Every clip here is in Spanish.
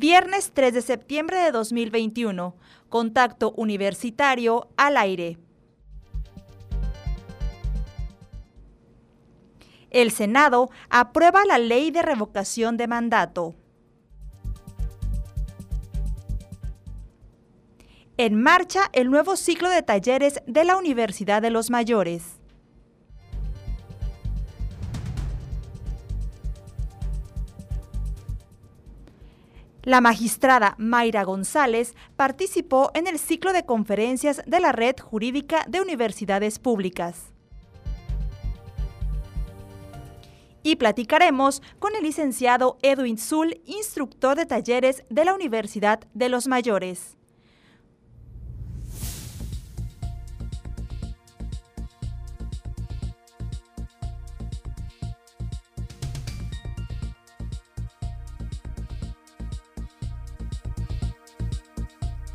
Viernes 3 de septiembre de 2021. Contacto Universitario al aire. El Senado aprueba la ley de revocación de mandato. En marcha el nuevo ciclo de talleres de la Universidad de los Mayores. La magistrada Mayra González participó en el ciclo de conferencias de la Red Jurídica de Universidades Públicas. Y platicaremos con el licenciado Edwin Zul, instructor de talleres de la Universidad de los Mayores.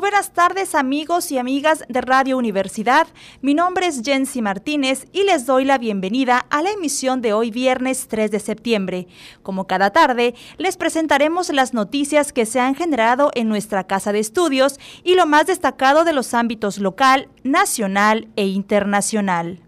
Muy buenas tardes amigos y amigas de Radio Universidad. Mi nombre es Jensi Martínez y les doy la bienvenida a la emisión de hoy viernes 3 de septiembre. Como cada tarde, les presentaremos las noticias que se han generado en nuestra casa de estudios y lo más destacado de los ámbitos local, nacional e internacional.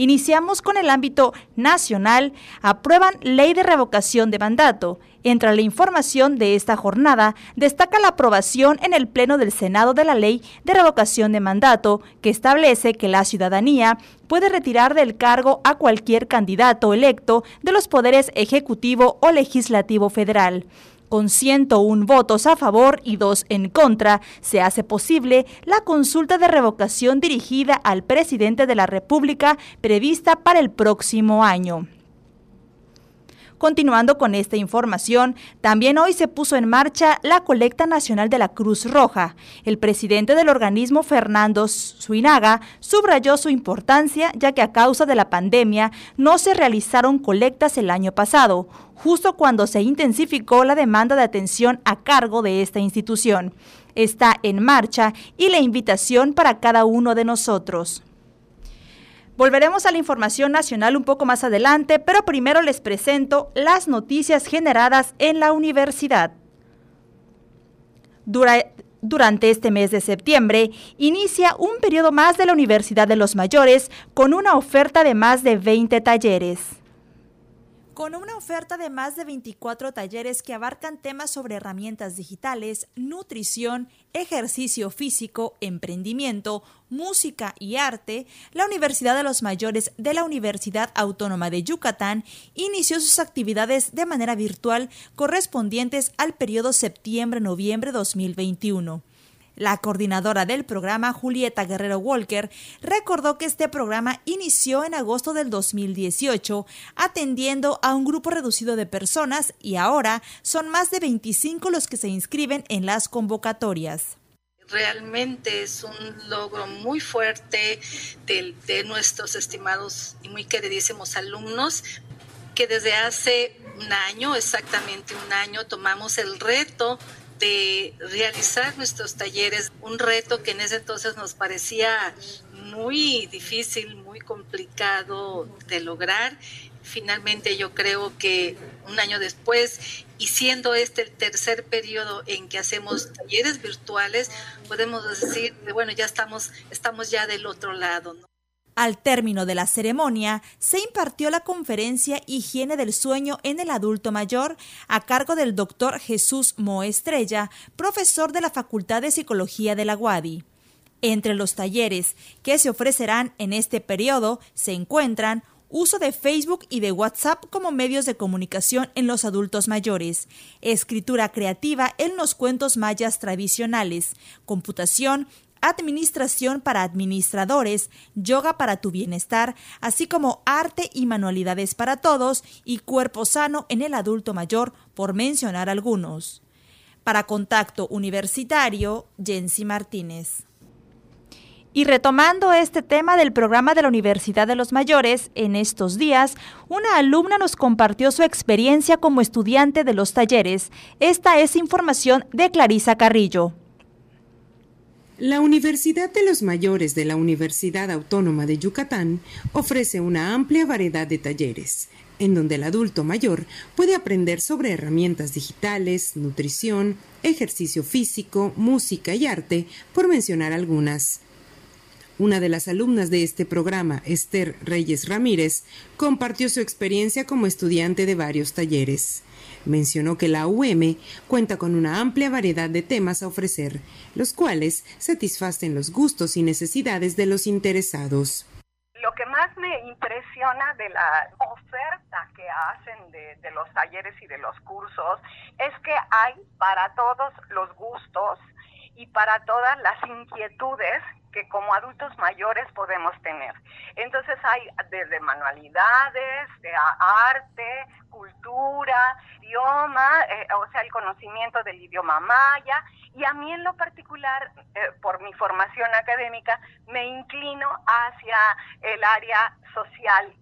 Iniciamos con el ámbito nacional. Aprueban ley de revocación de mandato. Entre la información de esta jornada, destaca la aprobación en el Pleno del Senado de la Ley de Revocación de Mandato, que establece que la ciudadanía puede retirar del cargo a cualquier candidato electo de los poderes ejecutivo o legislativo federal. Con 101 votos a favor y dos en contra, se hace posible la consulta de revocación dirigida al presidente de la República prevista para el próximo año. Continuando con esta información, también hoy se puso en marcha la colecta nacional de la Cruz Roja. El presidente del organismo, Fernando Suinaga, subrayó su importancia ya que a causa de la pandemia no se realizaron colectas el año pasado, justo cuando se intensificó la demanda de atención a cargo de esta institución. Está en marcha y la invitación para cada uno de nosotros. Volveremos a la información nacional un poco más adelante, pero primero les presento las noticias generadas en la universidad. durante este mes de septiembre, inicia un periodo más de la Universidad de los Mayores con una oferta de más de 20 talleres. Con una oferta de más de 24 talleres que abarcan temas sobre herramientas digitales, nutrición, ejercicio físico, emprendimiento, música y arte, la Universidad de los Mayores de la Universidad Autónoma de Yucatán inició sus actividades de manera virtual correspondientes al periodo septiembre-noviembre 2021. La coordinadora del programa, Julieta Guerrero Walker, recordó que este programa inició en agosto del 2018, atendiendo a un grupo reducido de personas y ahora son más de 25 los que se inscriben en las convocatorias. Realmente es un logro muy fuerte de, nuestros estimados y muy queridísimos alumnos que desde hace un año, exactamente un año, tomamos el reto de realizar nuestros talleres, un reto que en ese entonces nos parecía muy difícil, muy complicado de lograr. Finalmente yo creo que un año después, y siendo este el tercer periodo en que hacemos talleres virtuales, podemos decir, bueno, ya estamos, estamos ya del otro lado. ¿no? Al término de la ceremonia, se impartió la conferencia Higiene del Sueño en el Adulto Mayor a cargo del doctor Jesús Moestrella, profesor de la Facultad de Psicología de la UADI. Entre los talleres que se ofrecerán en este periodo se encuentran uso de Facebook y de WhatsApp como medios de comunicación en los adultos mayores, escritura creativa en los cuentos mayas tradicionales, computación administración para administradores, yoga para tu bienestar, así como arte y manualidades para todos y cuerpo sano en el adulto mayor, por mencionar algunos. Para contacto universitario, Jensi Martínez. Y retomando este tema del programa de la Universidad de los Mayores, en estos días, una alumna nos compartió su experiencia como estudiante de los talleres. Esta es información de Clarisa Carrillo. La Universidad de los Mayores de la Universidad Autónoma de Yucatán ofrece una amplia variedad de talleres, en donde el adulto mayor puede aprender sobre herramientas digitales, nutrición, ejercicio físico, música y arte, por mencionar algunas. Una de las alumnas de este programa, Esther Reyes Ramírez, compartió su experiencia como estudiante de varios talleres. Mencionó que la UM cuenta con una amplia variedad de temas a ofrecer, los cuales satisfacen los gustos y necesidades de los interesados. Lo que más me impresiona de la oferta que hacen de, los talleres y de los cursos es que hay para todos los gustos y para todas las inquietudes que como adultos mayores podemos tener. Entonces hay desde manualidades, de arte, cultura, idioma, eh, o sea, el conocimiento del idioma maya, y a mí en lo particular, eh, por mi formación académica, me inclino hacia el área social.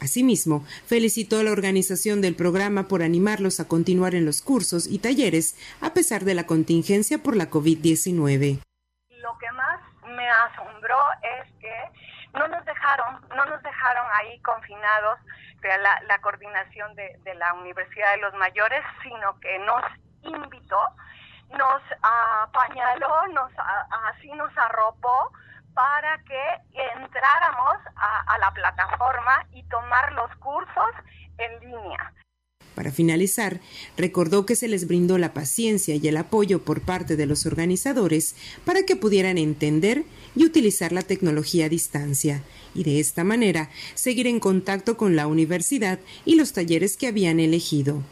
Asimismo, felicitó a la organización del programa por animarlos a continuar en los cursos y talleres a pesar de la contingencia por la COVID-19 asombró es que no nos dejaron, no nos dejaron ahí confinados de la, coordinación de, la Universidad de los Mayores, sino que nos invitó, nos apañaló, nos, así nos arropó para que entráramos a la plataforma y tomar los cursos en línea. Para finalizar, recordó que se les brindó la paciencia y el apoyo por parte de los organizadores para que pudieran entender y utilizar la tecnología a distancia, y de esta manera seguir en contacto con la universidad y los talleres que habían elegido.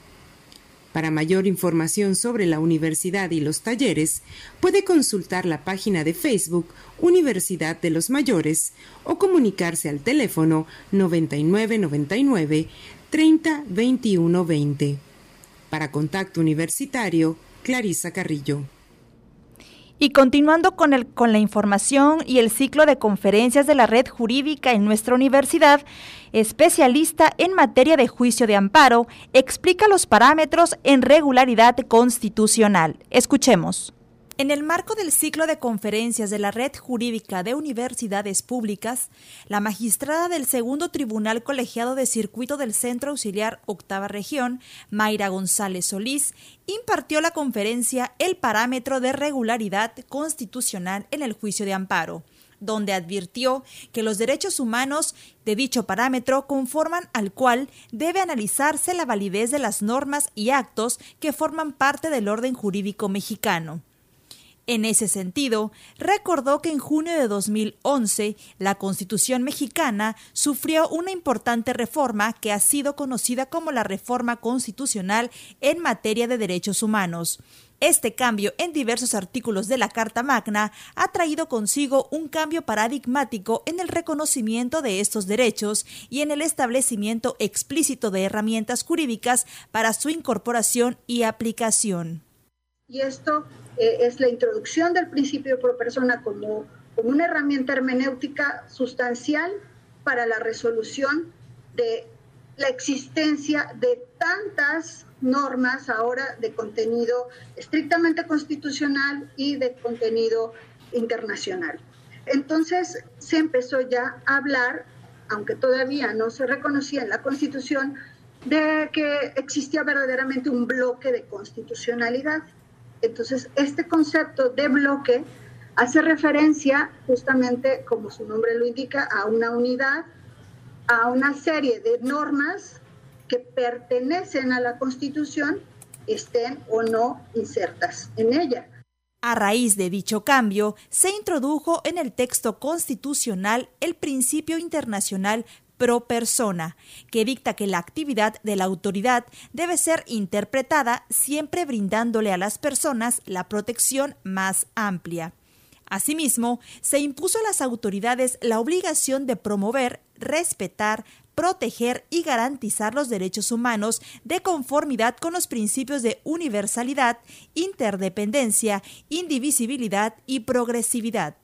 Para mayor información sobre la universidad y los talleres, puede consultar la página de Facebook Universidad de los Mayores o comunicarse al teléfono 9999 30 21 20. Para Contacto Universitario, Clarisa Carrillo. Y continuando con, el, con la información y el ciclo de conferencias de la red jurídica en nuestra universidad, especialista en materia de juicio de amparo, explica los parámetros en regularidad constitucional. Escuchemos. En el marco del ciclo de conferencias de la Red Jurídica de Universidades Públicas, la magistrada del Segundo Tribunal Colegiado de Circuito del Centro Auxiliar Octava Región, Mayra González Solís, impartió la conferencia El parámetro de regularidad constitucional en el juicio de amparo donde advirtió que los derechos humanos de dicho parámetro conforman al cual debe analizarse la validez de las normas y actos que forman parte del orden jurídico mexicano. En ese sentido, recordó que en junio de 2011 la Constitución mexicana sufrió una importante reforma que ha sido conocida como la Reforma Constitucional en materia de derechos humanos. Este cambio en diversos artículos de la Carta Magna ha traído consigo un cambio paradigmático en el reconocimiento de estos derechos y en el establecimiento explícito de herramientas jurídicas para su incorporación y aplicación. Y esto eh, es la introducción del principio pro persona como, como una herramienta hermenéutica sustancial para la resolución de la existencia de tantas normas ahora de contenido estrictamente constitucional y de contenido internacional. Entonces se empezó ya a hablar, aunque todavía no se reconocía en la Constitución, de que existía verdaderamente un bloque de constitucionalidad. Entonces, este concepto de bloque hace referencia justamente, como su nombre lo indica, a una unidad, a una serie de normas que pertenecen a la Constitución, estén o no insertas en ella. A raíz de dicho cambio, se introdujo en el texto constitucional el principio internacional pro persona, que dicta que la actividad de la autoridad debe ser interpretada siempre brindándole a las personas la protección más amplia. Asimismo, se impuso a las autoridades la obligación de promover, respetar, proteger y garantizar los derechos humanos de conformidad con los principios de universalidad, interdependencia, indivisibilidad y progresividad.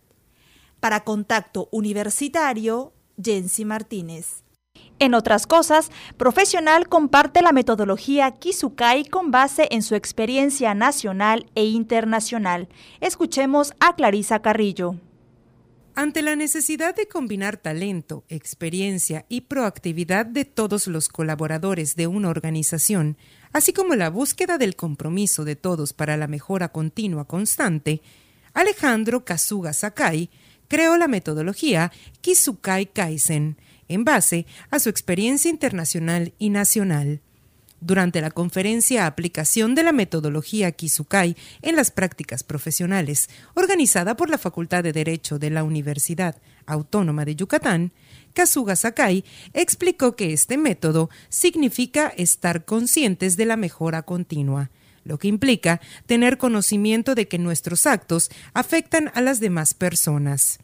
Para Contacto Universitario, Jensi Martínez. En otras cosas, Profesional comparte la metodología Kizukai con base en su experiencia nacional e internacional. Escuchemos a Clarisa Carrillo. Ante la necesidad de combinar talento, experiencia y proactividad de todos los colaboradores de una organización, así como la búsqueda del compromiso de todos para la mejora continua constante, Alejandro Kazuga Sakai creó la metodología Kizukai Kaizen, en base a su experiencia internacional y nacional. Durante la conferencia Aplicación de la metodología Kizukai en las prácticas profesionales, organizada por la Facultad de Derecho de la Universidad Autónoma de Yucatán, Kazuga Sakai explicó que este método significa estar conscientes de la mejora continua, lo que implica tener conocimiento de que nuestros actos afectan a las demás personas.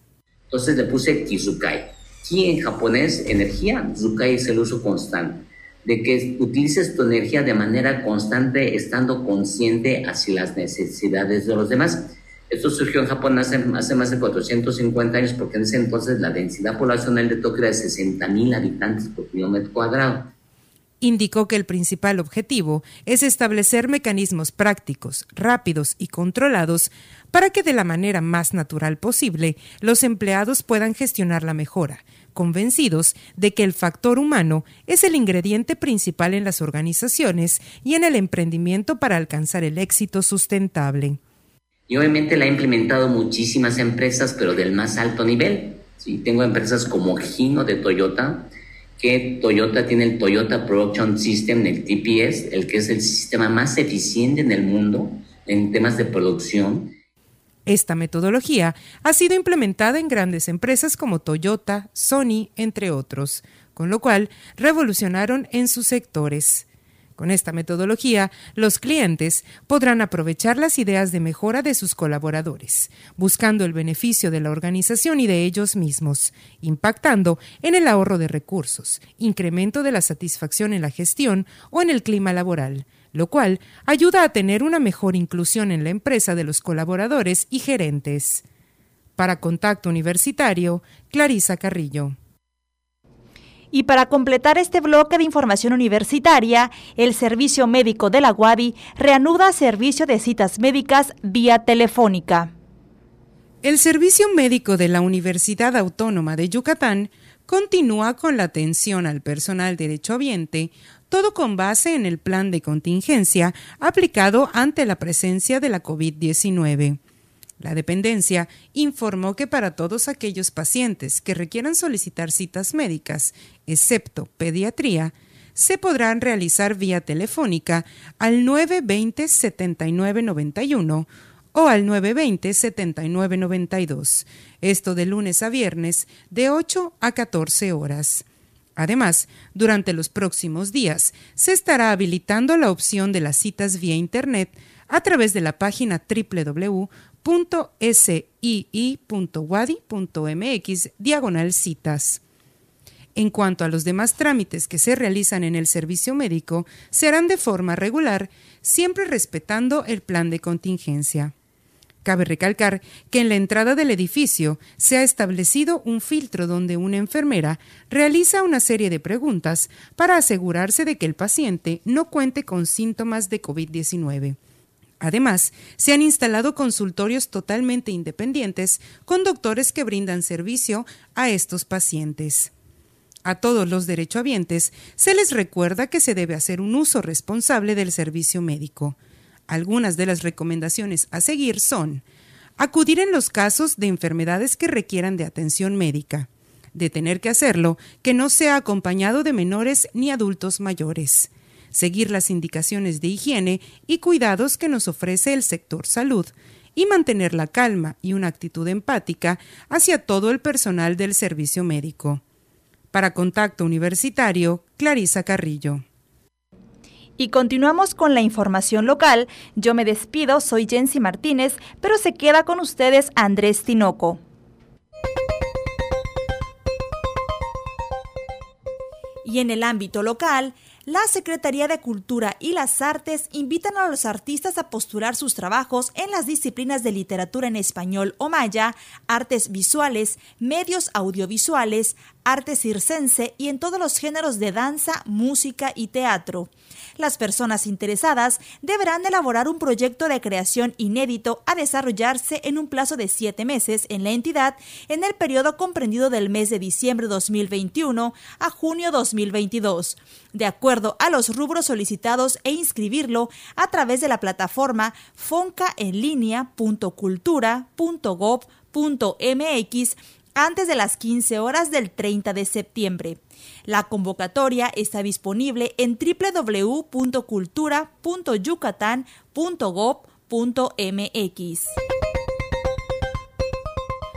Entonces le puse Kizukai. Ki en japonés, energía, Zukai es el uso constante de que utilices tu energía de manera constante, estando consciente hacia las necesidades de los demás. Esto surgió en Japón hace, hace más de 450 años porque en ese entonces la densidad poblacional de Tokio era de 60.000 habitantes por kilómetro cuadrado. Indicó que el principal objetivo es establecer mecanismos prácticos, rápidos y controlados para que de la manera más natural posible los empleados puedan gestionar la mejora, convencidos de que el factor humano es el ingrediente principal en las organizaciones y en el emprendimiento para alcanzar el éxito sustentable. Y obviamente la he implementado muchísimas empresas, pero del más alto nivel. ¿sí? Tengo empresas como Gino de Toyota, que Toyota tiene el Toyota Production System, el TPS, el que es el sistema más eficiente en el mundo en temas de producción esta metodología ha sido implementada en grandes empresas como Toyota, Sony, entre otros, con lo cual revolucionaron en sus sectores. Con esta metodología, los clientes podrán aprovechar las ideas de mejora de sus colaboradores, buscando el beneficio de la organización y de ellos mismos, impactando en el ahorro de recursos, incremento de la satisfacción en la gestión o en el clima laboral, lo cual ayuda a tener una mejor inclusión en la empresa de los colaboradores y gerentes. Para Contacto Universitario, Clarisa Carrillo. Y para completar este bloque de información universitaria, el Servicio Médico de la UADI reanuda servicio de citas médicas vía telefónica. El Servicio Médico de la Universidad Autónoma de Yucatán continúa con la atención al personal derechohabiente todo con base en el plan de contingencia aplicado ante la presencia de la COVID-19. La dependencia informó que para todos aquellos pacientes que requieran solicitar citas médicas, excepto pediatría, se podrán realizar vía telefónica al 920-7991 o al 920-7992, esto de lunes a viernes de 8 a 14 horas. Además, durante los próximos días se estará habilitando la opción de las citas vía Internet a través de la página www.sii.wadi.mx diagonal citas. En cuanto a los demás trámites que se realizan en el servicio médico, se harán de forma regular, siempre respetando el plan de contingencia. Cabe recalcar que en la entrada del edificio se ha establecido un filtro donde una enfermera realiza una serie de preguntas para asegurarse de que el paciente no cuente con síntomas de COVID-19. Además, se han instalado consultorios totalmente independientes con doctores que brindan servicio a estos pacientes. A todos los derechohabientes se les recuerda que se debe hacer un uso responsable del servicio médico. Algunas de las recomendaciones a seguir son acudir en los casos de enfermedades que requieran de atención médica, de tener que hacerlo que no sea acompañado de menores ni adultos mayores, seguir las indicaciones de higiene y cuidados que nos ofrece el sector salud, y mantener la calma y una actitud empática hacia todo el personal del servicio médico. Para Contacto Universitario, Clarisa Carrillo. Y continuamos con la información local. Yo me despido, soy Jensi Martínez, pero se queda con ustedes Andrés Tinoco. Y en el ámbito local, la Secretaría de Cultura y las Artes invitan a los artistas a postular sus trabajos en las disciplinas de literatura en español o maya, artes visuales, medios audiovisuales, arte circense y en todos los géneros de danza, música y teatro. Las personas interesadas deberán elaborar un proyecto de creación inédito a desarrollarse en un plazo de siete meses en la entidad en el periodo comprendido del mes de diciembre 2021 a junio 2022, de acuerdo a los rubros solicitados e inscribirlo a través de la plataforma foncaenlinea.cultura.gov.mx antes de las 15 horas del 30 de septiembre. La convocatoria está disponible en www.cultura.yucatán.gov.mx.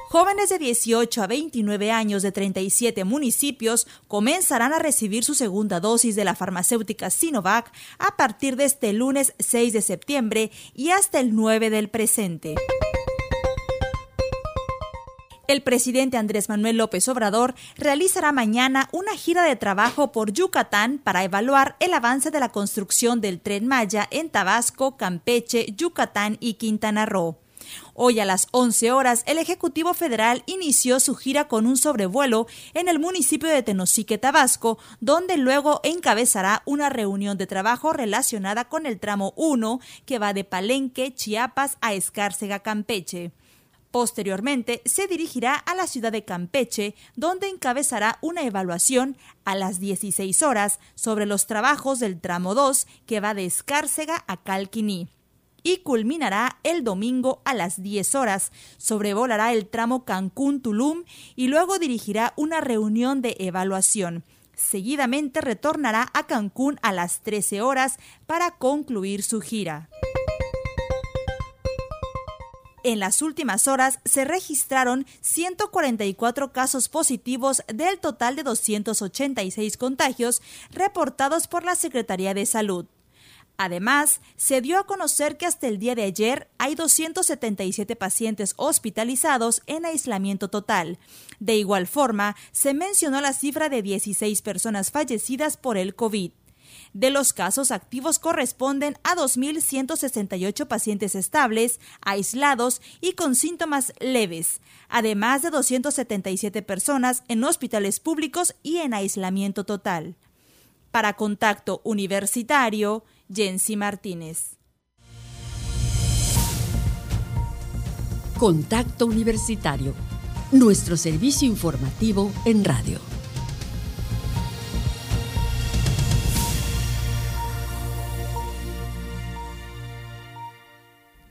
Jóvenes de 18 a 29 años de 37 municipios comenzarán a recibir su segunda dosis de la farmacéutica Sinovac a partir de este lunes 6 de septiembre y hasta el 9 del presente. El presidente Andrés Manuel López Obrador realizará mañana una gira de trabajo por Yucatán para evaluar el avance de la construcción del tren Maya en Tabasco, Campeche, Yucatán y Quintana Roo. Hoy a las 11 horas, el Ejecutivo Federal inició su gira con un sobrevuelo en el municipio de Tenosique, Tabasco, donde luego encabezará una reunión de trabajo relacionada con el tramo 1 que va de Palenque, Chiapas a Escárcega, Campeche. Posteriormente, se dirigirá a la ciudad de Campeche, donde encabezará una evaluación a las 16 horas sobre los trabajos del tramo 2 que va de Escárcega a Calquiní. Y culminará el domingo a las 10 horas. Sobrevolará el tramo Cancún-Tulum y luego dirigirá una reunión de evaluación. Seguidamente retornará a Cancún a las 13 horas para concluir su gira. En las últimas horas se registraron 144 casos positivos del total de 286 contagios reportados por la Secretaría de Salud. Además, se dio a conocer que hasta el día de ayer hay 277 pacientes hospitalizados en aislamiento total. De igual forma, se mencionó la cifra de 16 personas fallecidas por el COVID. De los casos activos corresponden a 2.168 pacientes estables, aislados y con síntomas leves, además de 277 personas en hospitales públicos y en aislamiento total. Para Contacto Universitario, Jensi Martínez. Contacto Universitario, nuestro servicio informativo en radio.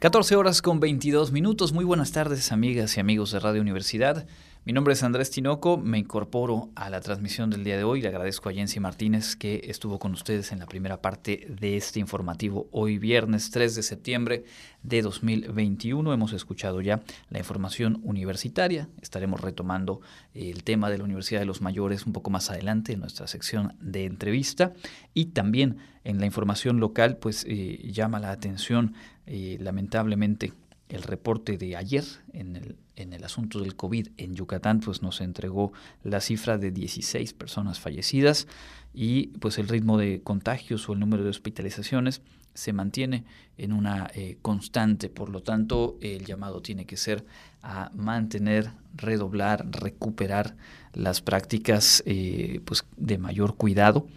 14 horas con 22 minutos. Muy buenas tardes, amigas y amigos de Radio Universidad. Mi nombre es Andrés Tinoco, me incorporo a la transmisión del día de hoy. Le agradezco a Jensi Martínez que estuvo con ustedes en la primera parte de este informativo hoy viernes 3 de septiembre de 2021. Hemos escuchado ya la información universitaria. Estaremos retomando el tema de la Universidad de los Mayores un poco más adelante en nuestra sección de entrevista. Y también en la información local, pues eh, llama la atención eh, lamentablemente, el reporte de ayer en el, en el asunto del COVID en Yucatán, pues nos entregó la cifra de 16 personas fallecidas y pues el ritmo de contagios o el número de hospitalizaciones se mantiene en una eh, constante. Por lo tanto, el llamado tiene que ser a mantener, redoblar, recuperar las prácticas eh, pues, de mayor cuidado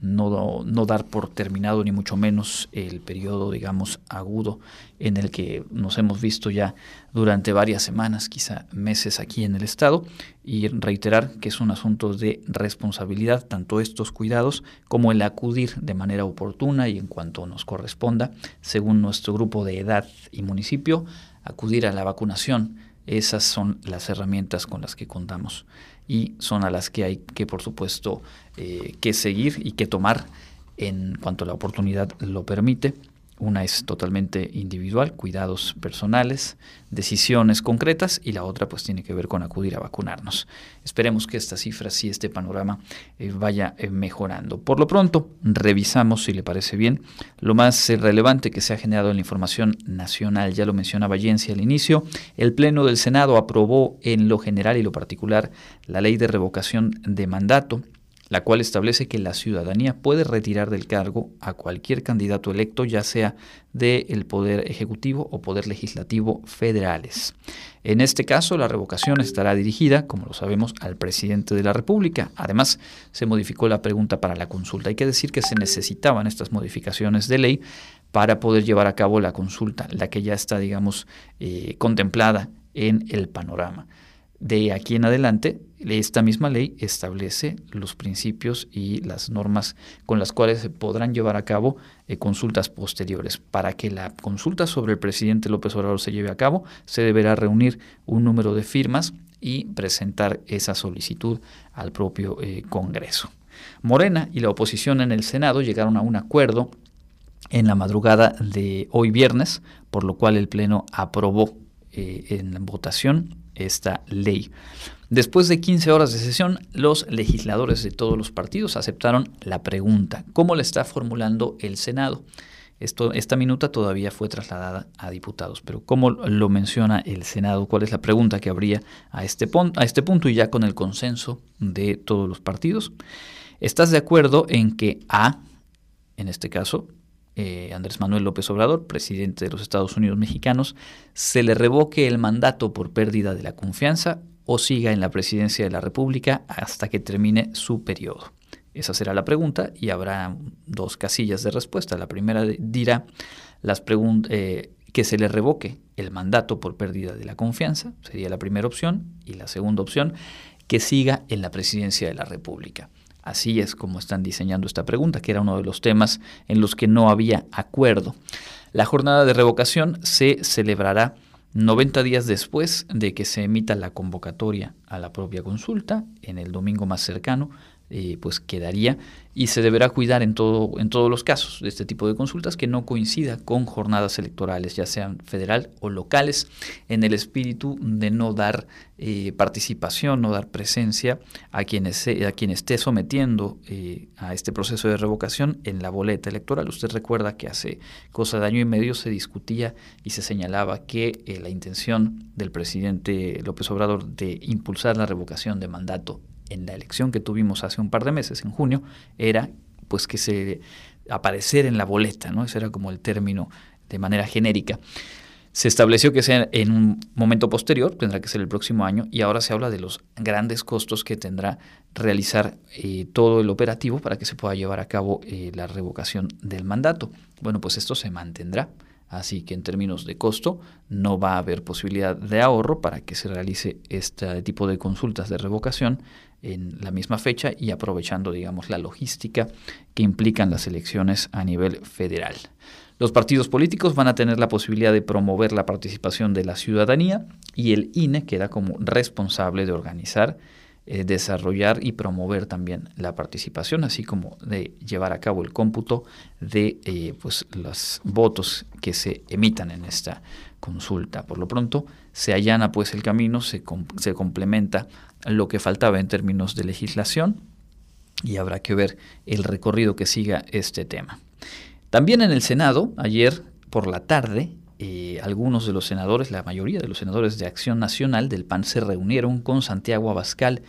no, no, dar por terminado ni mucho menos el periodo, digamos, agudo en el que nos hemos visto ya durante varias semanas, quizá meses aquí en el Estado, y reiterar que es un asunto de responsabilidad, tanto estos cuidados como el acudir de manera oportuna y en cuanto nos corresponda, según nuestro grupo de edad y municipio, acudir a la vacunación. Esas son las herramientas con las que contamos y son a las que hay que, por supuesto, eh, que seguir y que tomar en cuanto la oportunidad lo permite. Una es totalmente individual, cuidados personales, decisiones concretas y la otra pues tiene que ver con acudir a vacunarnos. Esperemos que estas cifras y este panorama eh, vaya eh, mejorando. Por lo pronto, revisamos, si le parece bien, lo más relevante que se ha generado en la información nacional. Ya lo mencionaba Jensi al inicio, el Pleno del Senado aprobó en lo general y lo particular la ley de revocación de mandato la cual establece que la ciudadanía puede retirar del cargo a cualquier candidato electo, ya sea del Poder Ejecutivo o Poder Legislativo federales. En este caso, la revocación estará dirigida, como lo sabemos, al presidente de la República. Además, se modificó la pregunta para la consulta. Hay que decir que se necesitaban estas modificaciones de ley para poder llevar a cabo la consulta, la que ya está, digamos, eh, contemplada en el panorama. De aquí en adelante, esta misma ley establece los principios y las normas con las cuales se podrán llevar a cabo eh, consultas posteriores. Para que la consulta sobre el presidente López Obrador se lleve a cabo, se deberá reunir un número de firmas y presentar esa solicitud al propio eh, Congreso. Morena y la oposición en el Senado llegaron a un acuerdo en la madrugada de hoy viernes, por lo cual el Pleno aprobó eh, en votación esta ley. Después de 15 horas de sesión, los legisladores de todos los partidos aceptaron la pregunta, ¿cómo le está formulando el Senado? Esto, esta minuta todavía fue trasladada a diputados, pero ¿cómo lo menciona el Senado? ¿Cuál es la pregunta que habría a este, a este punto y ya con el consenso de todos los partidos? ¿Estás de acuerdo en que A, en este caso, eh, Andrés Manuel López Obrador, presidente de los Estados Unidos mexicanos, se le revoque el mandato por pérdida de la confianza o siga en la presidencia de la República hasta que termine su periodo. Esa será la pregunta y habrá dos casillas de respuesta. La primera dirá eh, que se le revoque el mandato por pérdida de la confianza, sería la primera opción, y la segunda opción, que siga en la presidencia de la República. Así es como están diseñando esta pregunta, que era uno de los temas en los que no había acuerdo. La jornada de revocación se celebrará 90 días después de que se emita la convocatoria a la propia consulta, en el domingo más cercano, eh, pues quedaría y se deberá cuidar en, todo, en todos los casos de este tipo de consultas que no coincida con jornadas electorales, ya sean federal o locales, en el espíritu de no dar eh, participación, no dar presencia a quien, a quien esté sometiendo eh, a este proceso de revocación en la boleta electoral. Usted recuerda que hace cosa de año y medio se discutía y se señalaba que la intención del presidente López Obrador de impulsar la revocación de mandato en la elección que tuvimos hace un par de meses, en junio, era pues que se aparecer en la boleta, ¿no? Ese era como el término de manera genérica. Se estableció que sea en un momento posterior, tendrá que ser el próximo año, y ahora se habla de los grandes costos que tendrá realizar eh, todo el operativo para que se pueda llevar a cabo eh, la revocación del mandato. Bueno, pues esto se mantendrá. Así que en términos de costo no va a haber posibilidad de ahorro para que se realice este tipo de consultas de revocación en la misma fecha y aprovechando, digamos, la logística que implican las elecciones a nivel federal. Los partidos políticos van a tener la posibilidad de promover la participación de la ciudadanía y el INE queda como responsable de organizar, eh, desarrollar y promover también la participación, así como de llevar a cabo el cómputo de eh, pues, los votos que se emitan en esta consulta. Por lo pronto, se allana pues el camino, se, se complementa lo que faltaba en términos de legislación y habrá que ver el recorrido que siga este tema. También en el Senado, ayer por la tarde, eh, algunos de los senadores, la mayoría de los senadores de Acción Nacional del PAN se reunieron con Santiago Abascal.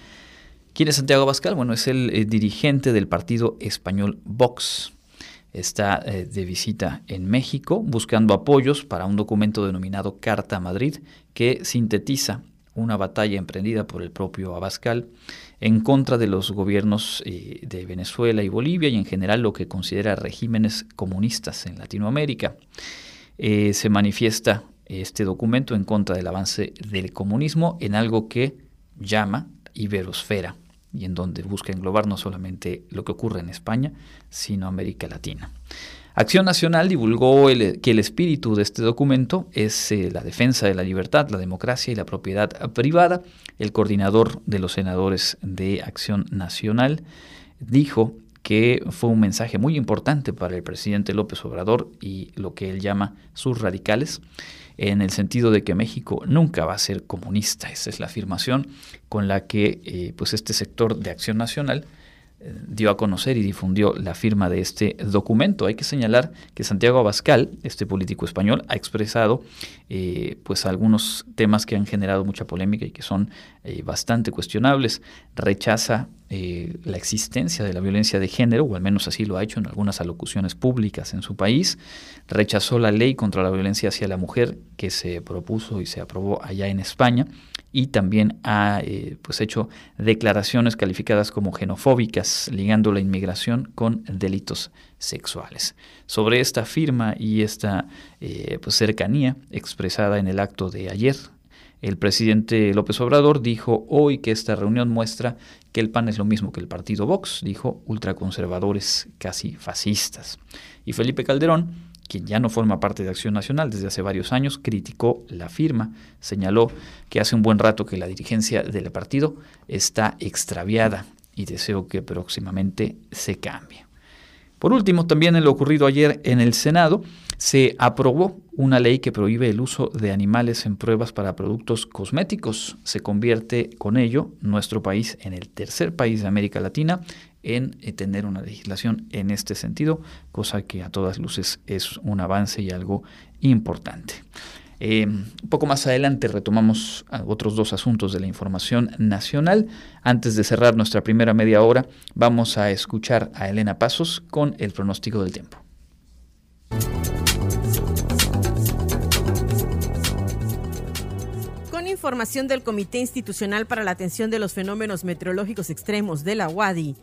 ¿Quién es Santiago Abascal? Bueno, es el eh, dirigente del partido español Vox. Está eh, de visita en México buscando apoyos para un documento denominado Carta Madrid que sintetiza una batalla emprendida por el propio Abascal en contra de los gobiernos eh, de Venezuela y Bolivia y en general lo que considera regímenes comunistas en Latinoamérica. Eh, se manifiesta este documento en contra del avance del comunismo en algo que llama iberosfera y en donde busca englobar no solamente lo que ocurre en España, sino América Latina. Acción Nacional divulgó que el espíritu de este documento es eh, la defensa de la libertad, la democracia y la propiedad privada. El coordinador de los senadores de Acción Nacional dijo que fue un mensaje muy importante para el presidente López Obrador y lo que él llama sus radicales, en el sentido de que México nunca va a ser comunista. Esa es la afirmación con la que eh, pues este sector de Acción Nacional dio a conocer y difundió la firma de este documento. Hay que señalar que Santiago Abascal, este político español, ha expresado eh, pues algunos temas que han generado mucha polémica y que son eh, bastante cuestionables. Rechaza eh, la existencia de la violencia de género, o al menos así lo ha hecho en algunas alocuciones públicas en su país. Rechazó la ley contra la violencia hacia la mujer que se propuso y se aprobó allá en España y también ha eh, pues hecho declaraciones calificadas como xenofóbicas, ligando la inmigración con delitos sexuales. Sobre esta firma y esta eh, pues, cercanía expresada en el acto de ayer, el presidente López Obrador dijo hoy que esta reunión muestra que el PAN es lo mismo que el partido Vox, dijo ultraconservadores casi fascistas. Y Felipe Calderón quien ya no forma parte de Acción Nacional desde hace varios años, criticó la firma, señaló que hace un buen rato que la dirigencia del partido está extraviada y deseo que próximamente se cambie. Por último, también en lo ocurrido ayer en el Senado, se aprobó una ley que prohíbe el uso de animales en pruebas para productos cosméticos. Se convierte con ello nuestro país en el tercer país de América Latina en eh, tener una legislación en este sentido, cosa que a todas luces es un avance y algo importante. Eh, un poco más adelante retomamos otros dos asuntos de la información nacional. Antes de cerrar nuestra primera media hora, vamos a escuchar a Elena Pasos con el pronóstico del tiempo. Con información del Comité Institucional para la Atención de los Fenómenos Meteorológicos Extremos de la UADI,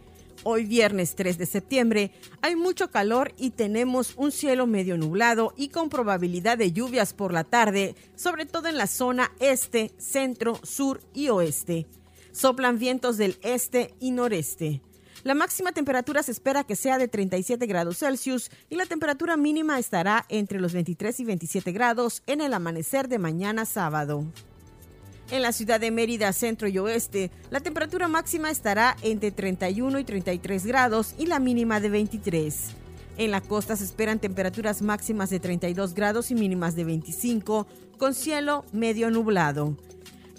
Hoy viernes 3 de septiembre hay mucho calor y tenemos un cielo medio nublado y con probabilidad de lluvias por la tarde, sobre todo en la zona este, centro, sur y oeste. Soplan vientos del este y noreste. La máxima temperatura se espera que sea de 37 grados Celsius y la temperatura mínima estará entre los 23 y 27 grados en el amanecer de mañana sábado. En la ciudad de Mérida, centro y oeste, la temperatura máxima estará entre 31 y 33 grados y la mínima de 23. En la costa se esperan temperaturas máximas de 32 grados y mínimas de 25, con cielo medio nublado.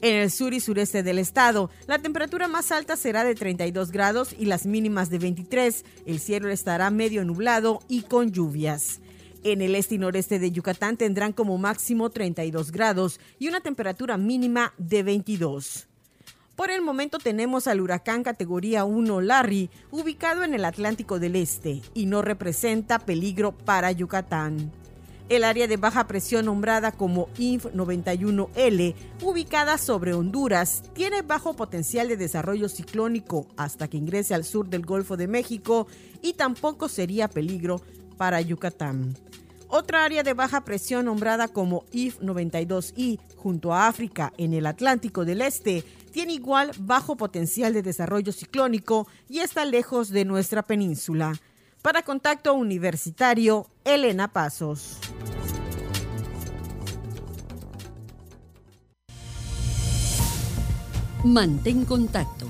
En el sur y sureste del estado, la temperatura más alta será de 32 grados y las mínimas de 23. El cielo estará medio nublado y con lluvias. En el este y noreste de Yucatán tendrán como máximo 32 grados y una temperatura mínima de 22. Por el momento tenemos al huracán categoría 1 Larry ubicado en el Atlántico del Este y no representa peligro para Yucatán. El área de baja presión nombrada como INF 91L, ubicada sobre Honduras, tiene bajo potencial de desarrollo ciclónico hasta que ingrese al sur del Golfo de México y tampoco sería peligro para Yucatán. Otra área de baja presión nombrada como IF 92I junto a África en el Atlántico del Este tiene igual bajo potencial de desarrollo ciclónico y está lejos de nuestra península. Para contacto universitario, Elena Pasos. Mantén contacto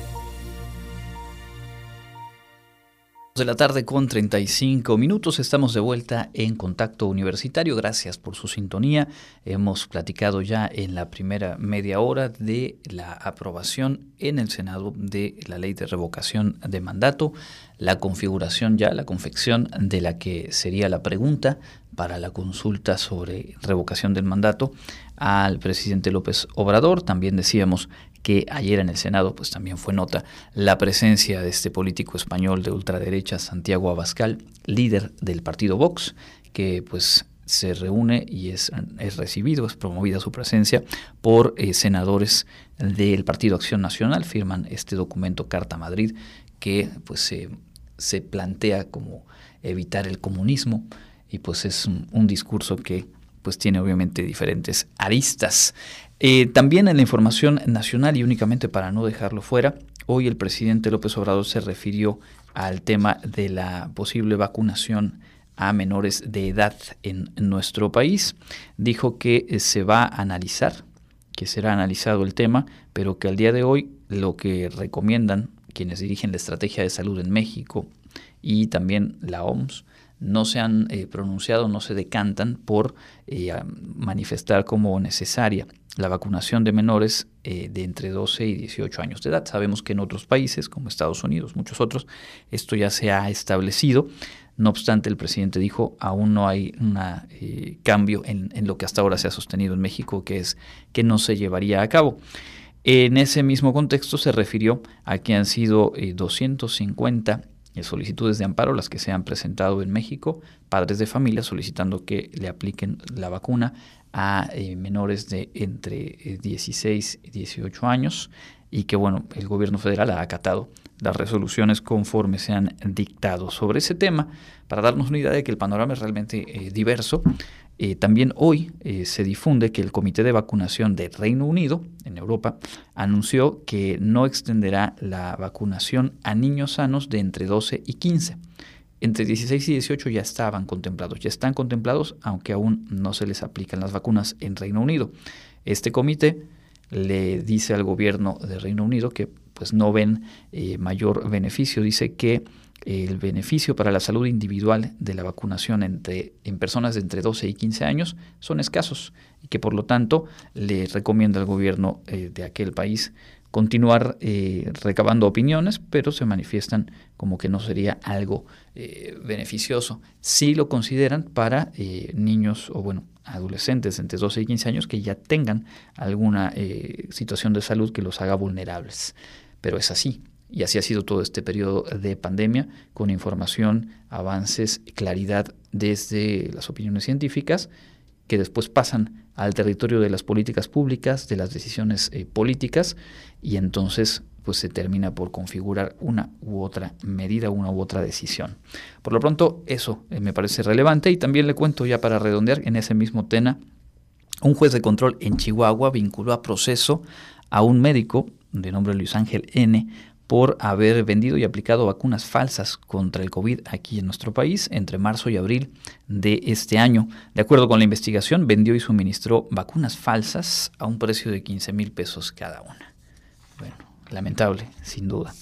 De la tarde con 35 minutos. Estamos de vuelta en Contacto Universitario. Gracias por su sintonía. Hemos platicado ya en la primera media hora de la aprobación en el Senado de la ley de revocación de mandato, la configuración ya, la confección de la que sería la pregunta para la consulta sobre revocación del mandato al presidente López Obrador. También decíamos que ayer en el Senado pues también fue nota la presencia de este político español de ultraderecha Santiago Abascal, líder del partido Vox, que pues se reúne y es, es recibido, es promovida su presencia por eh, senadores del Partido Acción Nacional, firman este documento Carta Madrid que pues se, se plantea como evitar el comunismo y pues es un discurso que pues tiene obviamente diferentes aristas. Eh, también en la información nacional y únicamente para no dejarlo fuera, hoy el presidente López Obrador se refirió al tema de la posible vacunación a menores de edad en nuestro país. Dijo que eh, se va a analizar, que será analizado el tema, pero que al día de hoy lo que recomiendan quienes dirigen la estrategia de salud en México y también la OMS no se han eh, pronunciado, no se decantan por eh, manifestar como necesaria la vacunación de menores eh, de entre 12 y 18 años de edad. Sabemos que en otros países, como Estados Unidos, muchos otros, esto ya se ha establecido. No obstante, el presidente dijo, aún no hay un cambio en, lo que hasta ahora se ha sostenido en México, que es que no se llevaría a cabo. En ese mismo contexto se refirió a que han sido 250 eh, solicitudes de amparo las que se han presentado en México, padres de familia solicitando que le apliquen la vacuna a eh, menores de entre 16 y 18 años y que bueno, el gobierno federal ha acatado las resoluciones conforme se han dictado sobre ese tema para darnos una idea de que el panorama es realmente eh, diverso eh, también hoy eh, se difunde que el Comité de Vacunación de Reino Unido, en Europa, anunció que no extenderá la vacunación a niños sanos de entre 12 y 15. Entre 16 y 18 ya estaban contemplados, ya están contemplados, aunque aún no se les aplican las vacunas en Reino Unido. Este comité le dice al gobierno de Reino Unido que pues no ven eh, mayor beneficio, dice que el beneficio para la salud individual de la vacunación entre, en personas de entre 12 y 15 años son escasos y que por lo tanto le recomienda al gobierno eh, de aquel país continuar eh, recabando opiniones, pero se manifiestan como que no sería algo eh, beneficioso. Sí lo consideran para niños o bueno, adolescentes entre 12 y 15 años que ya tengan alguna situación de salud que los haga vulnerables. Pero es así, y así ha sido todo este periodo de pandemia, con información, avances, claridad desde las opiniones científicas, que después pasan al territorio de las políticas públicas, de las decisiones eh, políticas, y entonces pues se termina por configurar una u otra medida, una u otra decisión. Por lo pronto, eso eh, me parece relevante y también le cuento ya para redondear en ese mismo tema, un juez de control en Chihuahua vinculó a proceso a un médico de nombre Luis Ángel N por haber vendido y aplicado vacunas falsas contra el COVID aquí en nuestro país entre marzo y abril de este año. De acuerdo con la investigación, vendió y suministró vacunas falsas a un precio de 15 mil pesos cada una. Bueno, lamentable, sin duda.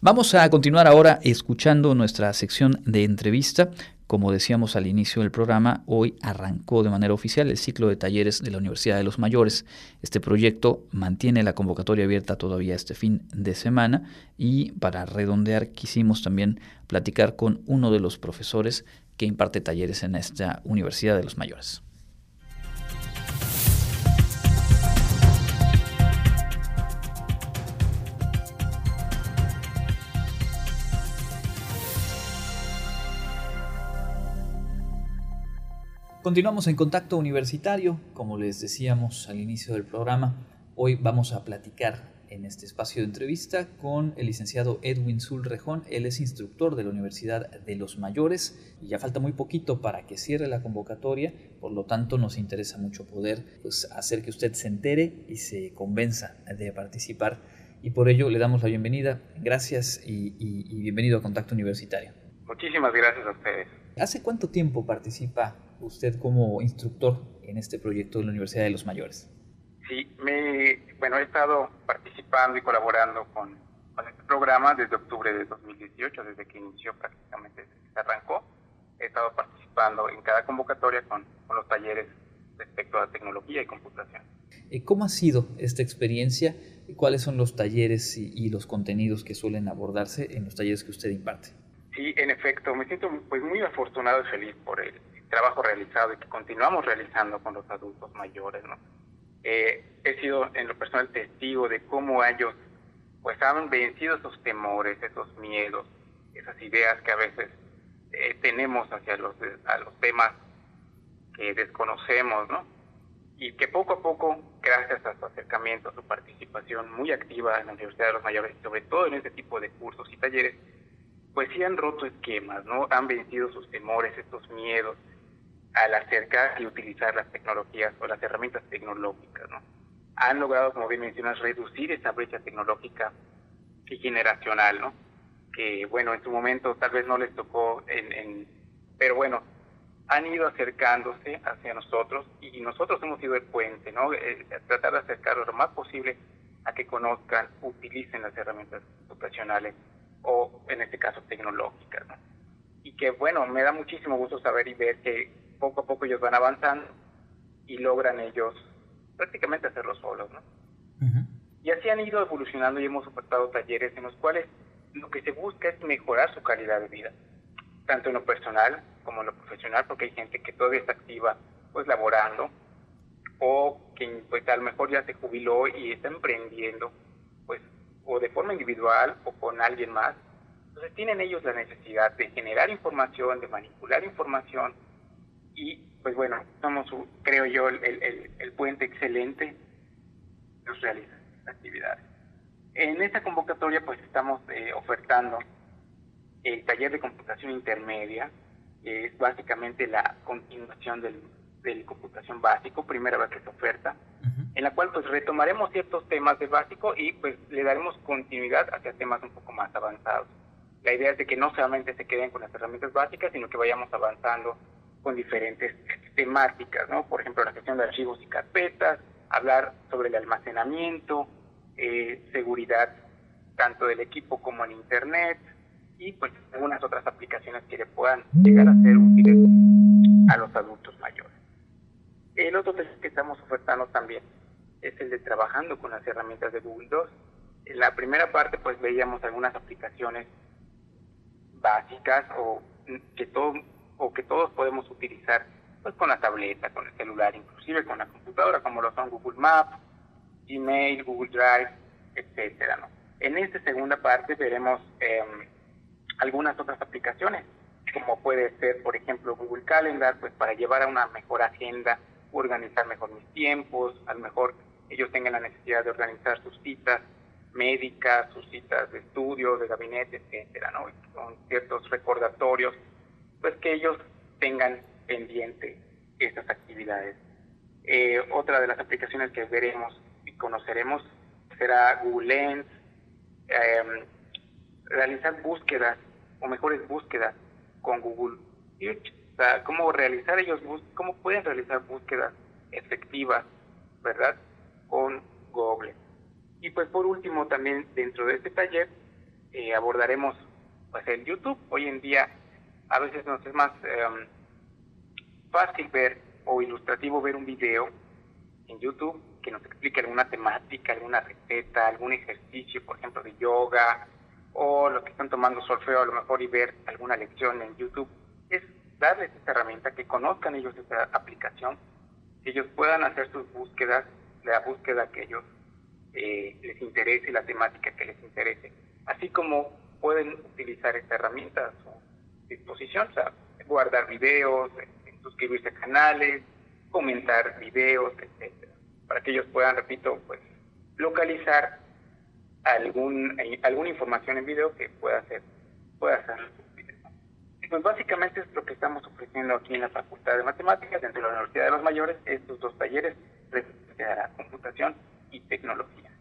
Vamos a continuar ahora escuchando nuestra sección de entrevista como decíamos al inicio del programa, hoy arrancó de manera oficial el ciclo de talleres de la Universidad de los Mayores. Este proyecto mantiene la convocatoria abierta todavía este fin de semana y para redondear quisimos también platicar con uno de los profesores que imparte talleres en esta Universidad de los Mayores. Continuamos en contacto universitario, como les decíamos al inicio del programa. Hoy vamos a platicar en este espacio de entrevista con el licenciado Edwin Zulrejón. Él es instructor de la Universidad de los Mayores y ya falta muy poquito para que cierre la convocatoria, por lo tanto nos interesa mucho poder pues, hacer que usted se entere y se convenza de participar y por ello le damos la bienvenida. Gracias y, y bienvenido a Contacto Universitario. Muchísimas gracias a ustedes. ¿Hace cuánto tiempo participa usted como instructor en este proyecto de la Universidad de los Mayores? Sí, me, bueno, he estado participando y colaborando con, este programa desde octubre de 2018, desde que inició prácticamente, se arrancó. He estado participando en cada convocatoria con, los talleres respecto a tecnología y computación. Eh, ¿Cómo ha sido esta experiencia? ¿Cuáles son los talleres y, y los contenidos que suelen abordarse en los talleres que usted imparte? Sí, en efecto, me siento pues muy afortunado y feliz por el trabajo realizado y que continuamos realizando con los adultos mayores, ¿no? Eh, he sido en lo personal testigo de cómo ellos pues han vencido esos temores, esos miedos, esas ideas que a veces eh, tenemos hacia los, a los temas que desconocemos, ¿no? Y que poco a poco, gracias a su acercamiento, a su participación muy activa en la Universidad de los Mayores sobre todo en este tipo de cursos y talleres, pues sí han roto esquemas, ¿no? Han vencido sus temores, estos miedos al acercar y utilizar las tecnologías o las herramientas tecnológicas, ¿no? Han logrado, como bien mencionas, reducir esa brecha tecnológica y generacional, ¿no? Que, bueno, en su momento tal vez no les tocó, en, pero bueno, han ido acercándose hacia nosotros y nosotros hemos sido el puente, ¿no? Eh, tratar de acercarlos lo más posible a que conozcan, utilicen las herramientas educacionales o en este caso tecnológicas. y que bueno, me da muchísimo gusto saber y ver que poco a poco ellos van avanzando y logran ellos prácticamente hacerlo solos, ¿no? Y así han ido evolucionando y hemos ofertado talleres en los cuales lo que se busca es mejorar su calidad de vida, tanto en lo personal como en lo profesional, porque hay gente que todavía está activa, pues laborando, o que pues a lo mejor ya se jubiló y está emprendiendo, pues o de forma individual o con alguien más. Entonces tienen ellos la necesidad de generar información, de manipular información y pues bueno, somos, creo yo, el, el, el puente excelente nos realiza actividades. En esta convocatoria pues estamos eh, ofertando el taller de computación intermedia, que es básicamente la continuación del, del computación básico, primera vez que se oferta, en la cual pues retomaremos ciertos temas de básico y pues le daremos continuidad hacia temas un poco más avanzados. La idea es de que no solamente se queden con las herramientas básicas, sino que vayamos avanzando con diferentes temáticas, ¿no? Por ejemplo, la gestión de archivos y carpetas, hablar sobre el almacenamiento, eh, seguridad tanto del equipo como en Internet y pues algunas otras aplicaciones que le puedan llegar a ser útiles a los adultos mayores. El otro que estamos ofertando también es el de trabajando con las herramientas de Google 2. En la primera parte pues veíamos algunas aplicaciones básicas o que todo, o que todos podemos utilizar pues con la tableta, con el celular, inclusive con la computadora, como lo son Google Maps, Gmail, Google Drive, etcétera. ¿no? En esta segunda parte veremos em, algunas otras aplicaciones, como puede ser, por ejemplo, Google Calendar, pues para llevar a una mejor agenda, organizar mejor mis tiempos, a lo mejor ellos tengan la necesidad de organizar sus citas médicas, sus citas de estudio, de gabinete, etcétera, ¿no? Con ciertos recordatorios, pues que ellos tengan pendiente estas actividades. Eh, otra de las aplicaciones que veremos y conoceremos será Google Lens, em, realizar búsquedas o mejores búsquedas con Google Search, o sea, cómo realizar ellos, cómo pueden realizar búsquedas efectivas, ¿verdad? Con Google. Y pues por último también dentro de este taller eh, abordaremos pues el YouTube. Hoy en día a veces nos es más em, fácil ver o ilustrativo ver un video en YouTube que nos explique alguna temática, alguna receta, algún ejercicio, por ejemplo, de yoga, o los que están tomando solfeo a lo mejor y ver alguna lección en YouTube, es darles esta herramienta, que conozcan ellos esta aplicación, que ellos puedan hacer sus búsquedas, la búsqueda que ellos eh, les interese, la temática que les interese, así como pueden utilizar esta herramienta su disposición, o sea, guardar videos, suscribirse a canales, comentar videos, etcétera, para que ellos puedan, repito, pues localizar algún eh, alguna información en video que pueda ser pueda ser pues básicamente es lo que estamos ofreciendo aquí en la Facultad de Matemáticas, dentro de la Universidad de los Mayores, estos dos talleres de computación y tecnología.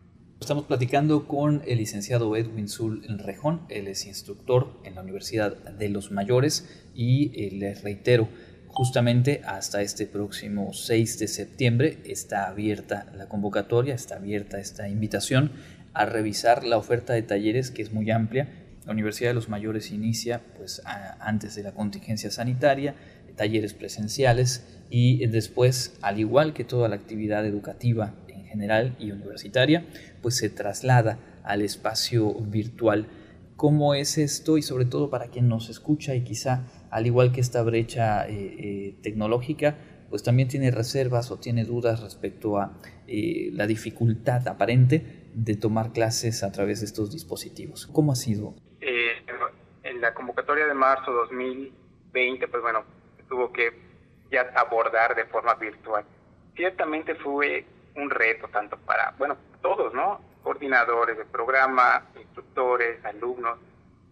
Estamos platicando con el licenciado Edwin Zul Rejón, él es instructor en la Universidad de los Mayores y eh, les reitero, Justamente hasta este próximo 6 de septiembre está abierta la convocatoria, está abierta esta invitación a revisar la oferta de talleres que es muy amplia. La Universidad de los Mayores inicia pues antes de la contingencia sanitaria, talleres presenciales y después, al igual que toda la actividad educativa general y universitaria, pues se traslada al espacio virtual. ¿Cómo es esto? Y sobre todo para quien nos escucha y quizá al igual que esta brecha eh, eh, tecnológica, pues también tiene reservas o tiene dudas respecto a eh, la dificultad aparente de tomar clases a través de estos dispositivos. ¿Cómo ha sido? en la convocatoria de marzo 2020, pues bueno, tuvo que ya abordar de forma virtual. Ciertamente fue un reto tanto para, bueno, todos, ¿no? Coordinadores de programa, instructores, alumnos.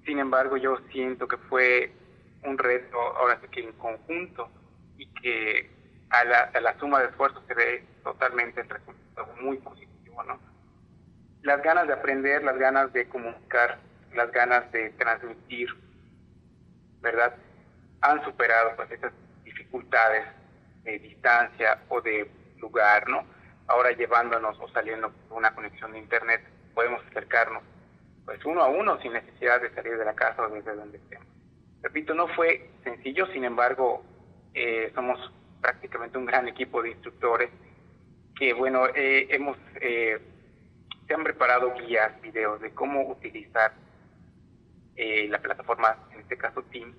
Sin embargo, yo siento que fue un reto ahora sí que en conjunto y que a la, a la suma de esfuerzos se ve totalmente el resultado muy positivo, ¿no? Las ganas de aprender, las ganas de comunicar, las ganas de transmitir, ¿verdad? Han superado pues esas dificultades de distancia o de lugar, ¿no? Ahora llevándonos o saliendo por una conexión de internet, podemos acercarnos pues uno a uno sin necesidad de salir de la casa o desde donde estemos. Repito, no fue sencillo, sin embargo, eh, somos prácticamente un gran equipo de instructores que, bueno, eh, hemos, eh, se han preparado guías, videos de cómo utilizar la plataforma, en este caso Teams,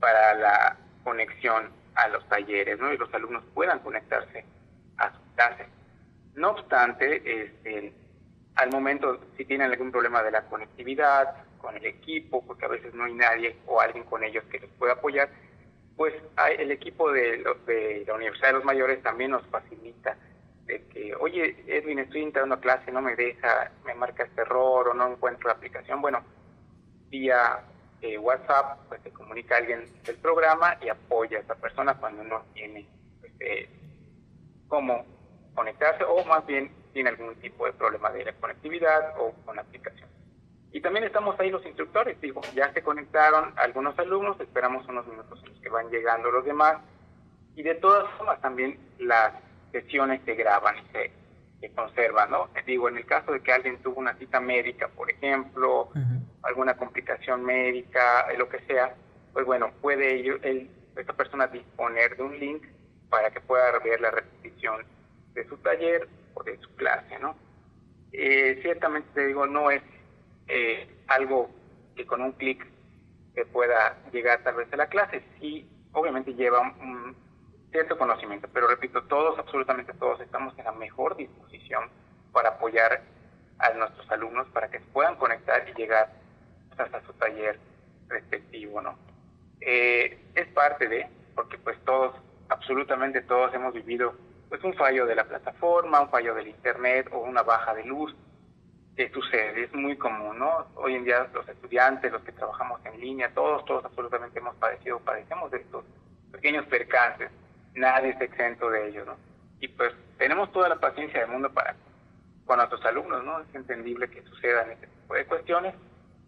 para la conexión a los talleres, ¿no? Y los alumnos puedan conectarse a. No obstante, este, al momento, si tienen algún problema de la conectividad con el equipo, porque a veces no hay nadie o alguien con ellos que les pueda apoyar, pues el equipo de, de la Universidad de los Mayores también nos facilita de que, oye, Edwin, estoy entrando a clase, no me deja, me marca este error o no encuentro la aplicación. Bueno, vía eh, WhatsApp, pues se comunica alguien del programa y apoya a esa persona cuando no tiene pues, cómo conectarse o más bien tiene algún tipo de problema de la conectividad o con la aplicación. Y también estamos ahí los instructores, digo, ya se conectaron algunos alumnos, esperamos unos minutos en los que van llegando los demás. Y de todas formas también las sesiones se graban y se, conservan, ¿no? Digo, en el caso de que alguien tuvo una cita médica, por ejemplo, alguna complicación médica, lo que sea, pues bueno, puede él, esta persona disponer de un link para que pueda ver la repetición de su taller o de su clase, ¿no? Eh, ciertamente te digo, no es eh, algo que con un clic se pueda llegar tal vez a la clase, sí, obviamente lleva un cierto conocimiento, pero repito, todos, absolutamente todos, estamos en la mejor disposición para apoyar a nuestros alumnos para que puedan conectar y llegar hasta su taller respectivo, ¿no? Eh, es parte de, porque pues todos, absolutamente todos hemos vivido pues un fallo de la plataforma, un fallo del internet o una baja de luz que sucede, es muy común, ¿no? Hoy en día los estudiantes, los que trabajamos en línea, todos, todos absolutamente hemos padecido, padecemos de estos pequeños percances, nadie es exento de ellos, ¿no? Y pues tenemos toda la paciencia del mundo para con nuestros alumnos, ¿no? Es entendible que sucedan este tipo de cuestiones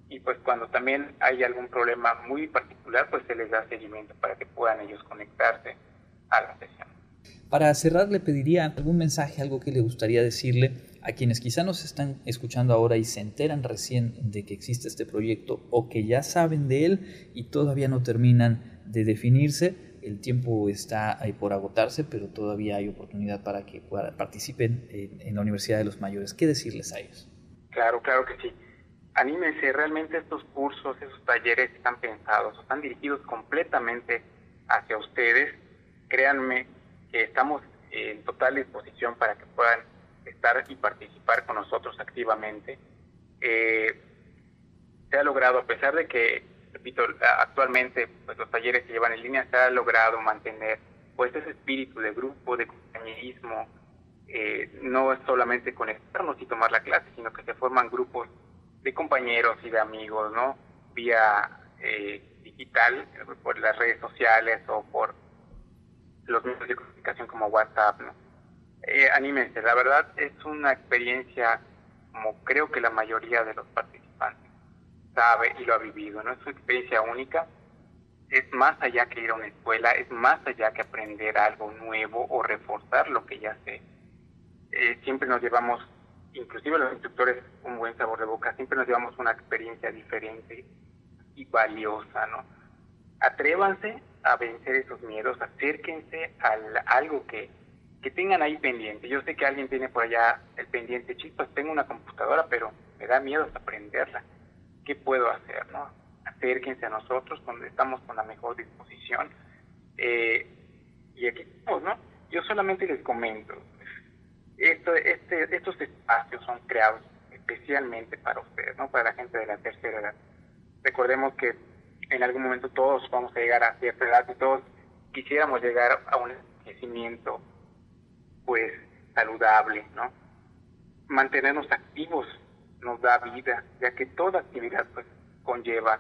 y pues cuando también hay algún problema muy particular, pues se les da seguimiento para que puedan ellos conectarse a la sesión. Para cerrar, le pediría algún mensaje, algo que le gustaría decirle a quienes quizá nos están escuchando ahora y se enteran recién de que existe este proyecto o que ya saben de él y todavía no terminan de definirse. El tiempo está ahí por agotarse, pero todavía hay oportunidad para que participen en, en la Universidad de los Mayores. ¿Qué decirles a ellos? Claro, claro que sí. Anímense, realmente estos cursos, esos talleres están pensados, están dirigidos completamente hacia ustedes. Créanme, que estamos en total disposición para que puedan estar y participar con nosotros activamente. Eh, se ha logrado, a pesar de que, repito, actualmente pues, los talleres se llevan en línea, se ha logrado mantener pues ese espíritu de grupo, de compañerismo, eh, no es solamente conectarnos y tomar la clase, sino que se forman grupos de compañeros y de amigos, ¿no? Vía eh, digital, por las redes sociales o por los medios de comunicación como WhatsApp, ¿no? Eh, anímense, la verdad es una experiencia como creo que la mayoría de los participantes sabe y lo ha vivido, ¿no? Es una experiencia única, es más allá que ir a una escuela, es más allá que aprender algo nuevo o reforzar lo que ya sé. Eh, siempre nos llevamos, inclusive los instructores, un buen sabor de boca, siempre nos llevamos una experiencia diferente y valiosa, ¿no? Atrévanse a vencer esos miedos, acérquense a algo que, que tengan ahí pendiente. Yo sé que alguien tiene por allá el pendiente, chicos, tengo una computadora, pero me da miedo aprenderla. ¿Qué puedo hacer? no Acérquense a nosotros donde estamos con la mejor disposición. Eh, y aquí estamos, ¿no? Yo solamente les comento, esto, este, estos espacios son creados especialmente para ustedes, ¿no? Para la gente de la tercera edad. Recordemos que en algún momento todos vamos a llegar a cierta edad y todos quisiéramos llegar a un envejecimiento pues saludable, ¿no? Mantenernos activos nos da vida, ya que toda actividad pues conlleva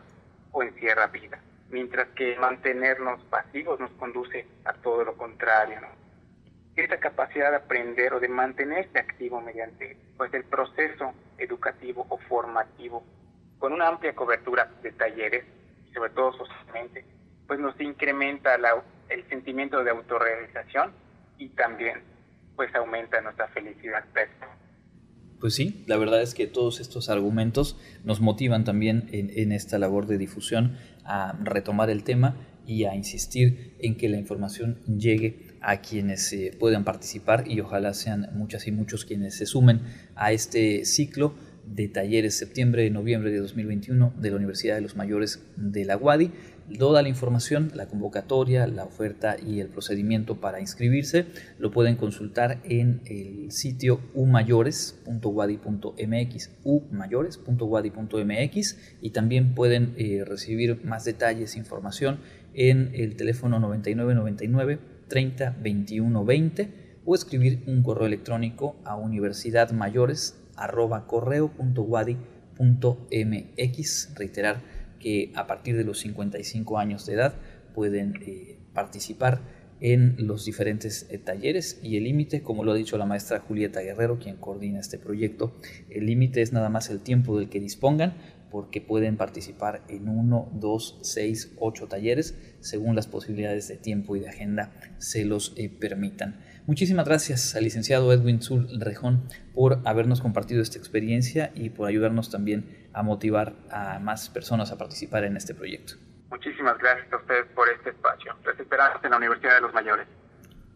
o encierra vida, mientras que mantenernos pasivos nos conduce a todo lo contrario, ¿no? Esta capacidad de aprender o de mantenerse activo mediante pues el proceso educativo o formativo con una amplia cobertura de talleres sobre todo socialmente, pues nos incrementa el sentimiento de autorrealización y también pues aumenta nuestra felicidad personal. Pues sí, la verdad es que todos estos argumentos nos motivan también en, esta labor de difusión a retomar el tema y a insistir en que la información llegue a quienes eh, puedan participar y ojalá sean muchas y muchos quienes se sumen a este ciclo de talleres septiembre y noviembre de 2021 de la Universidad de los Mayores de la UADI. Toda la información, la convocatoria, la oferta y el procedimiento para inscribirse lo pueden consultar en el sitio umayores.wadi.mx, umayores.wadi.mx y también pueden eh, recibir más detalles, información en el teléfono 9999 30 21 20 o escribir un correo electrónico a universidadmayores arroba correo.wadi.mx. Reiterar que a partir de los 55 años de edad pueden eh, participar en los diferentes eh, talleres y el límite, como lo ha dicho la maestra Julieta Guerrero, quien coordina este proyecto, el límite es nada más el tiempo del que dispongan porque pueden participar en uno, dos, seis, ocho talleres según las posibilidades de tiempo y de agenda se los eh, permitan. Muchísimas gracias al licenciado Edwin Zul Rejón por habernos compartido esta experiencia y por ayudarnos también a motivar a más personas a participar en este proyecto. Muchísimas gracias a ustedes por este espacio. Les esperamos en la Universidad de los Mayores.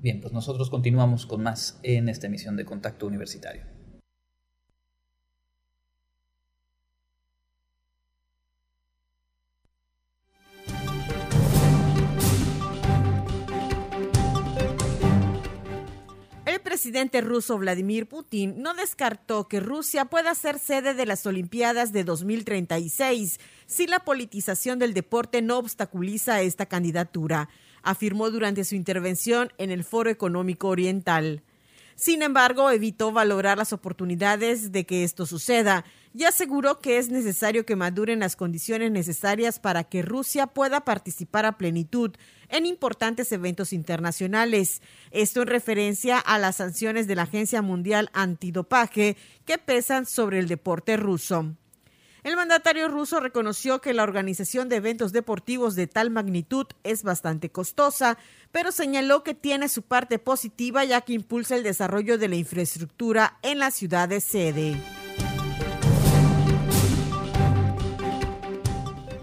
Bien, pues nosotros continuamos con más en esta emisión de Contacto Universitario. Presidente ruso Vladimir Putin no descartó que Rusia pueda ser sede de las Olimpiadas de 2036 si la politización del deporte no obstaculiza esta candidatura, afirmó durante su intervención en el Foro Económico Oriental. Sin embargo, evitó valorar las oportunidades de que esto suceda y aseguró que es necesario que maduren las condiciones necesarias para que Rusia pueda participar a plenitud en importantes eventos internacionales. Esto en referencia a las sanciones de la Agencia Mundial Antidopaje que pesan sobre el deporte ruso. El mandatario ruso reconoció que la organización de eventos deportivos de tal magnitud es bastante costosa, pero señaló que tiene su parte positiva ya que impulsa el desarrollo de la infraestructura en la ciudad de sede.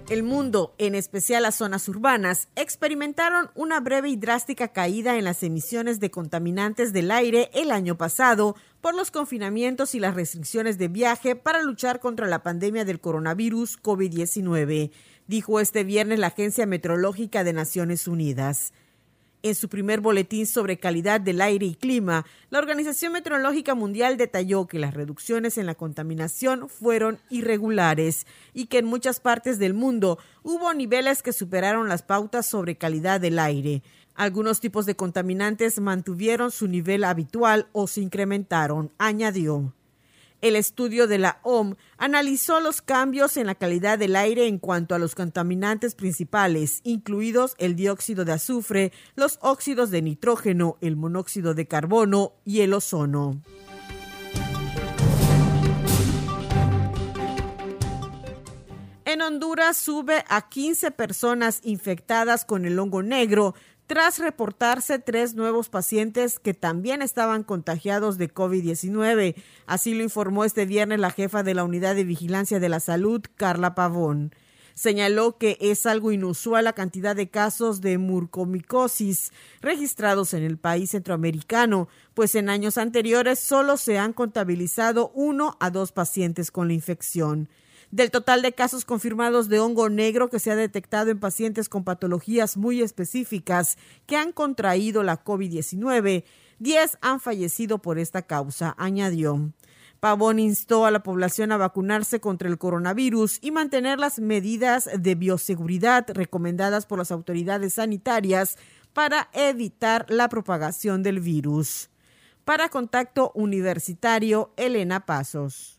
El mundo, en especial las zonas urbanas, experimentaron una breve y drástica caída en las emisiones de contaminantes del aire el año pasado por los confinamientos y las restricciones de viaje para luchar contra la pandemia del coronavirus COVID-19, dijo este viernes la Agencia Meteorológica de Naciones Unidas. En su primer boletín sobre calidad del aire y clima, la Organización Meteorológica Mundial detalló que las reducciones en la contaminación fueron irregulares y que en muchas partes del mundo hubo niveles que superaron las pautas sobre calidad del aire. Algunos tipos de contaminantes mantuvieron su nivel habitual o se incrementaron, añadió. El estudio de la OM analizó los cambios en la calidad del aire en cuanto a los contaminantes principales, incluidos el dióxido de azufre, los óxidos de nitrógeno, el monóxido de carbono y el ozono. En Honduras sube a 15 personas infectadas con el hongo negro tras reportarse tres nuevos pacientes que también estaban contagiados de COVID-19. Así lo informó este viernes la jefa de la Unidad de Vigilancia de la Salud, Carla Pavón. Señaló que es algo inusual la cantidad de casos de murcomicosis registrados en el país centroamericano, pues en años anteriores solo se han contabilizado uno a dos pacientes con la infección. Del total de casos confirmados de hongo negro que se ha detectado en pacientes con patologías muy específicas que han contraído la COVID-19, 10 han fallecido por esta causa, añadió. Pavón instó a la población a vacunarse contra el coronavirus y mantener las medidas de bioseguridad recomendadas por las autoridades sanitarias para evitar la propagación del virus. Para Contacto Universitario, Elena Pasos.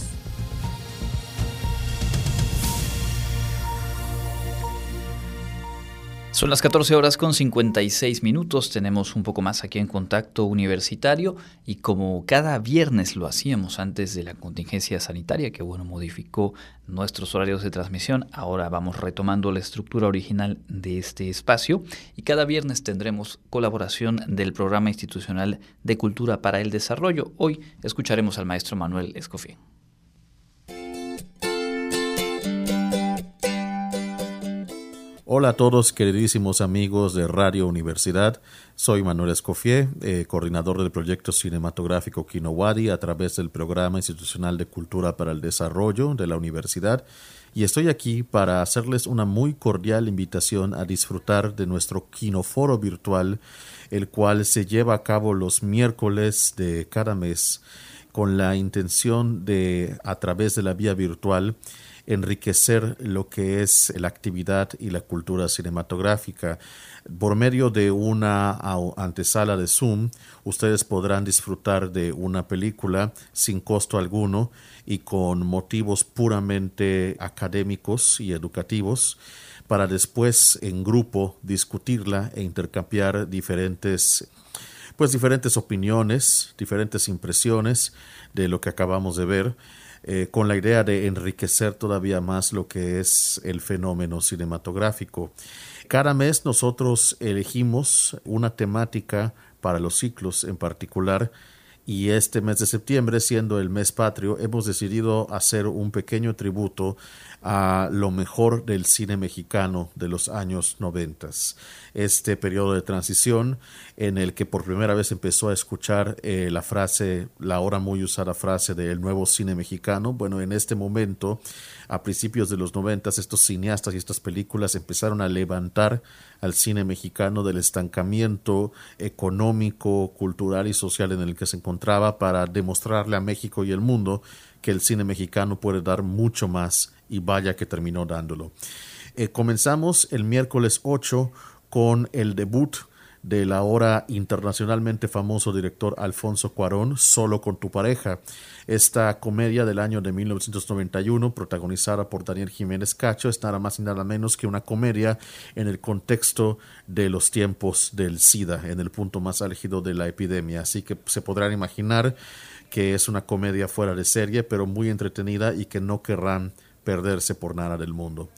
Son las 14 horas con 56 minutos, tenemos un poco más aquí en Contacto Universitario y como cada viernes lo hacíamos antes de la contingencia sanitaria, que bueno, modificó nuestros horarios de transmisión, ahora vamos retomando la estructura original de este espacio y cada viernes tendremos colaboración del Programa Institucional de Cultura para el Desarrollo. Hoy escucharemos al maestro Manuel Escofía. Hola a todos, queridísimos amigos de Radio Universidad. Soy Manuel Escofié, eh, coordinador del proyecto cinematográfico Kinowadi a través del Programa Institucional de Cultura para el Desarrollo de la Universidad. Y estoy aquí para hacerles una muy cordial invitación a disfrutar de nuestro Kinoforo virtual, el cual se lleva a cabo los miércoles de cada mes con la intención de, a través de la vía virtual, enriquecer lo que es la actividad y la cultura cinematográfica. Por medio de una antesala de Zoom, ustedes podrán disfrutar de una película sin costo alguno y con motivos puramente académicos y educativos para después en grupo discutirla e intercambiar diferentes pues diferentes opiniones, diferentes impresiones de lo que acabamos de ver eh, con la idea de enriquecer todavía más lo que es el fenómeno cinematográfico. Cada mes nosotros elegimos una temática para los ciclos en particular y este mes de septiembre, siendo el mes patrio, hemos decidido hacer un pequeño tributo a lo mejor del cine mexicano de los años noventas. Este periodo de transición en el que por primera vez empezó a escuchar eh, la frase, la ahora muy usada frase del nuevo cine mexicano. Bueno, en este momento, a principios de los noventas, estos cineastas y estas películas empezaron a levantar al cine mexicano del estancamiento económico, cultural y social en el que se encontraba para demostrarle a México y el mundo que el cine mexicano puede dar mucho más y vaya que terminó dándolo. Eh, comenzamos el miércoles 8 con el debut del ahora internacionalmente famoso director Alfonso Cuarón, Solo con tu pareja. Esta comedia del año de 1991, protagonizada por Daniel Jiménez Cacho, es nada más y nada menos que una comedia en el contexto de los tiempos del SIDA, en el punto más álgido de la epidemia. Así que se podrán imaginar que es una comedia fuera de serie, pero muy entretenida y que no querrán perderse por nada del mundo.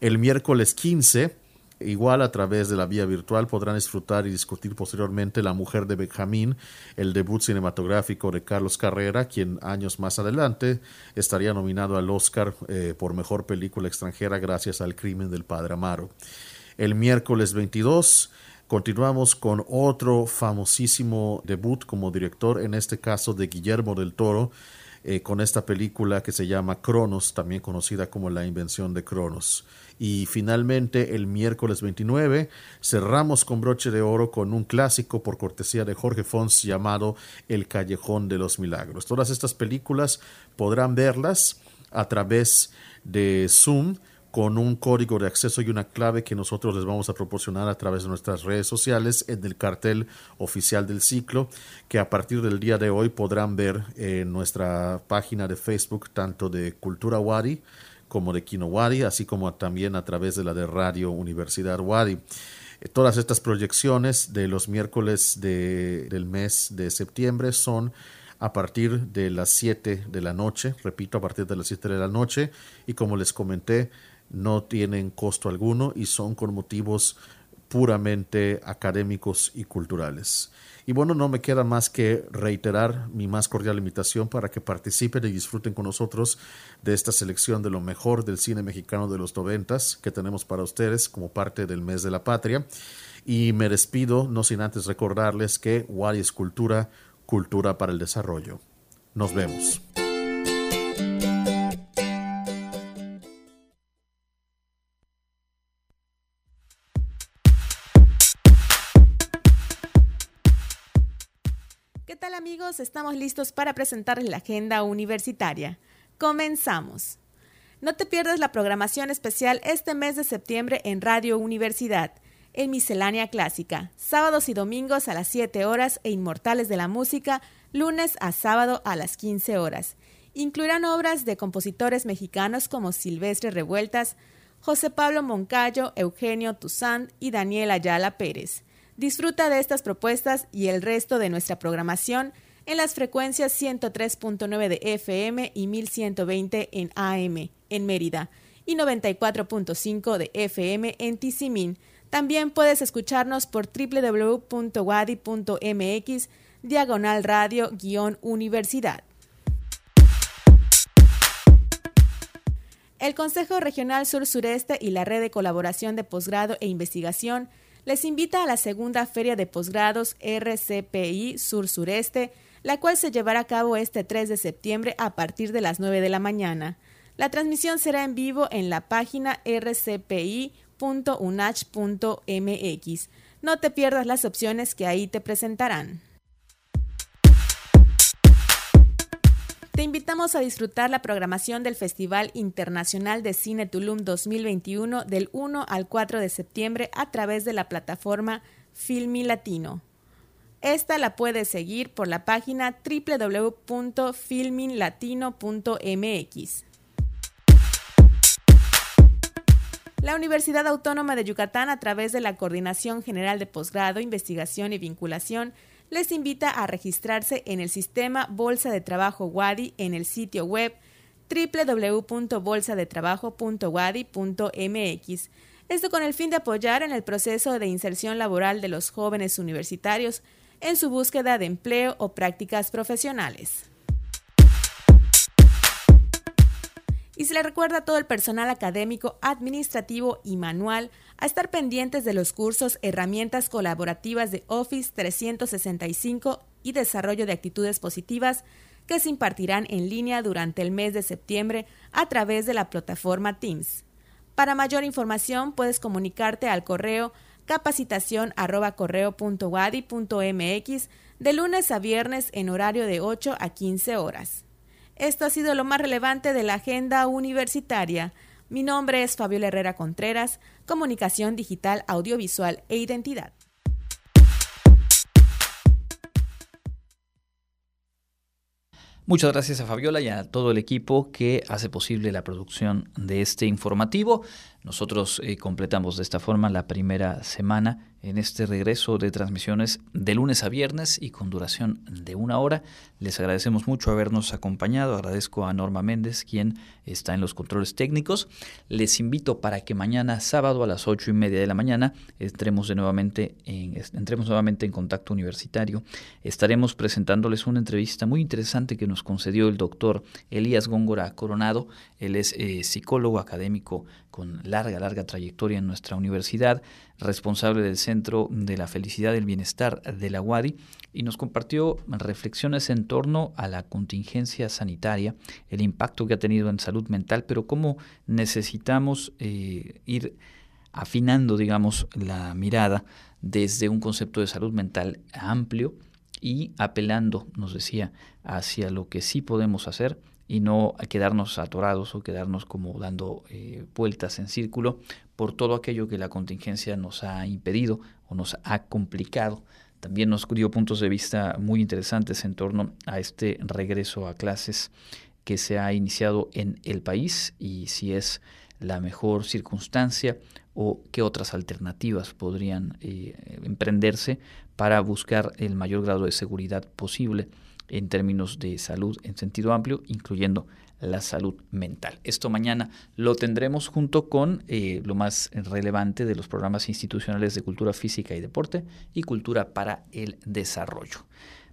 El miércoles 15, igual a través de la vía virtual, podrán disfrutar y discutir posteriormente La Mujer de Benjamín, el debut cinematográfico de Carlos Carrera, quien años más adelante estaría nominado al Oscar eh, por Mejor Película Extranjera gracias al crimen del Padre Amaro. El miércoles 22 Continuamos con otro famosísimo debut como director, en este caso de Guillermo del Toro, eh, con esta película que se llama Cronos, también conocida como La invención de Cronos. Y finalmente, el miércoles 29, cerramos con broche de oro con un clásico por cortesía de Jorge Fons llamado El Callejón de los Milagros. Todas estas películas podrán verlas a través de Zoom con un código de acceso y una clave que nosotros les vamos a proporcionar a través de nuestras redes sociales en el cartel oficial del ciclo que a partir del día de hoy podrán ver en nuestra página de Facebook tanto de Cultura Wadi como de Kino Wadi, así como también a través de la de Radio Universidad Wadi. Eh, todas estas proyecciones de los miércoles de, del mes de septiembre son a partir de las 7 de la noche, repito, a partir de las 7 de la noche, y como les comenté, no tienen costo alguno y son con motivos puramente académicos y culturales. Y bueno, no me queda más que reiterar mi más cordial invitación para que participen y disfruten con nosotros de esta selección de lo mejor del cine mexicano de los noventas que tenemos para ustedes como parte del mes de la patria. Y me despido, no sin antes recordarles que Wadi es cultura, cultura para el desarrollo. Nos vemos. Amigos? Estamos listos para presentarles la agenda universitaria. Comenzamos. No te pierdas la programación especial este mes de septiembre en Radio Universidad, en Miscelánea Clásica, sábados y domingos a las 7 horas e Inmortales de la Música, lunes a sábado a las 15 horas. Incluirán obras de compositores mexicanos como Silvestre Revueltas, José Pablo Moncayo, Eugenio Tuzán y Daniel Ayala Pérez. Disfruta de estas propuestas y el resto de nuestra programación en las frecuencias 103.9 de FM y 1120 en AM en Mérida y 94.5 de FM en Tizimín. También puedes escucharnos por www.wadi.mx diagonal radio-universidad. El Consejo Regional Sur-Sureste y la Red de Colaboración de Posgrado e Investigación les invita a la segunda Feria de Posgrados RCPI Sur-Sureste, la cual se llevará a cabo este 3 de septiembre a partir de las 9 de la mañana. La transmisión será en vivo en la página rcpi.unach.mx. No te pierdas las opciones que ahí te presentarán. Te invitamos a disfrutar la programación del Festival Internacional de Cine Tulum 2021 del 1 al 4 de septiembre a través de la plataforma Filmi Latino. Esta la puedes seguir por la página www.filminlatino.mx. La Universidad Autónoma de Yucatán, a través de la Coordinación General de Posgrado, Investigación y Vinculación, les invita a registrarse en el sistema Bolsa de Trabajo WADI en el sitio web www.bolsadetrabajo.wadi.mx. Esto con el fin de apoyar en el proceso de inserción laboral de los jóvenes universitarios en su búsqueda de empleo o prácticas profesionales. Y se le recuerda a todo el personal académico, administrativo y manual a estar pendientes de los cursos Herramientas colaborativas de Office 365 y Desarrollo de Actitudes Positivas que se impartirán en línea durante el mes de septiembre a través de la plataforma Teams. Para mayor información puedes comunicarte al correo capacitación de lunes a viernes en horario de 8 a 15 horas. Esto ha sido lo más relevante de la agenda universitaria. Mi nombre es Fabiola Herrera Contreras, Comunicación Digital, Audiovisual e Identidad. Muchas gracias a Fabiola y a todo el equipo que hace posible la producción de este informativo. Nosotros eh, completamos de esta forma la primera semana en este regreso de transmisiones de lunes a viernes y con duración de una hora. Les agradecemos mucho habernos acompañado. Agradezco a Norma Méndez, quien está en los controles técnicos. Les invito para que mañana, sábado a las ocho y media de la mañana, entremos, de nuevamente en, entremos nuevamente en contacto universitario. Estaremos presentándoles una entrevista muy interesante que nos concedió el doctor Elías Góngora Coronado. Él es eh, psicólogo académico con larga, larga trayectoria en nuestra universidad, responsable del Centro de la Felicidad y el Bienestar de la UADI, y nos compartió reflexiones en torno a la contingencia sanitaria, el impacto que ha tenido en salud mental, pero cómo necesitamos eh, ir afinando, digamos, la mirada desde un concepto de salud mental amplio y apelando, nos decía, hacia lo que sí podemos hacer y no quedarnos atorados o quedarnos como dando eh, vueltas en círculo por todo aquello que la contingencia nos ha impedido o nos ha complicado. También nos dio puntos de vista muy interesantes en torno a este regreso a clases que se ha iniciado en el país y si es la mejor circunstancia o qué otras alternativas podrían eh, emprenderse para buscar el mayor grado de seguridad posible en términos de salud en sentido amplio, incluyendo la salud mental. Esto mañana lo tendremos junto con eh, lo más relevante de los programas institucionales de cultura física y deporte y cultura para el desarrollo.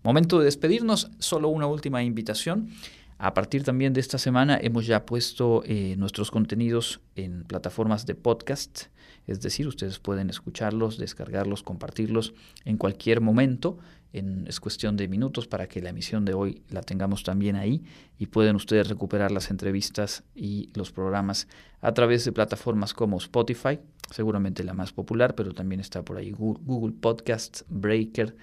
Momento de despedirnos, solo una última invitación. A partir también de esta semana hemos ya puesto eh, nuestros contenidos en plataformas de podcast, es decir, ustedes pueden escucharlos, descargarlos, compartirlos en cualquier momento es cuestión de minutos para que la emisión de hoy la tengamos también ahí y pueden ustedes recuperar las entrevistas y los programas a través de plataformas como Spotify, seguramente la más popular, pero también está por ahí Google Podcasts, Breaker,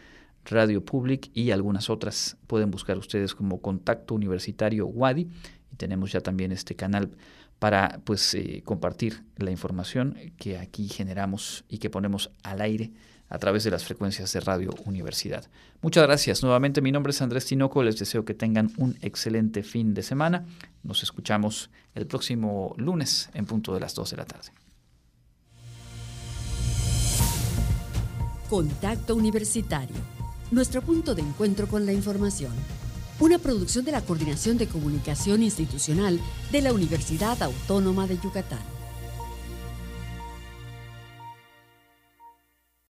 Radio Public y algunas otras. Pueden buscar ustedes como Contacto Universitario WADI y tenemos ya también este canal para pues eh, compartir la información que aquí generamos y que ponemos al aire a través de las frecuencias de Radio Universidad. Muchas gracias. Nuevamente mi nombre es Andrés Tinoco. Les deseo que tengan un excelente fin de semana. Nos escuchamos el próximo lunes en punto de las 2 de la tarde. Contacto Universitario. Nuestro punto de encuentro con la información. Una producción de la Coordinación de Comunicación Institucional de la Universidad Autónoma de Yucatán.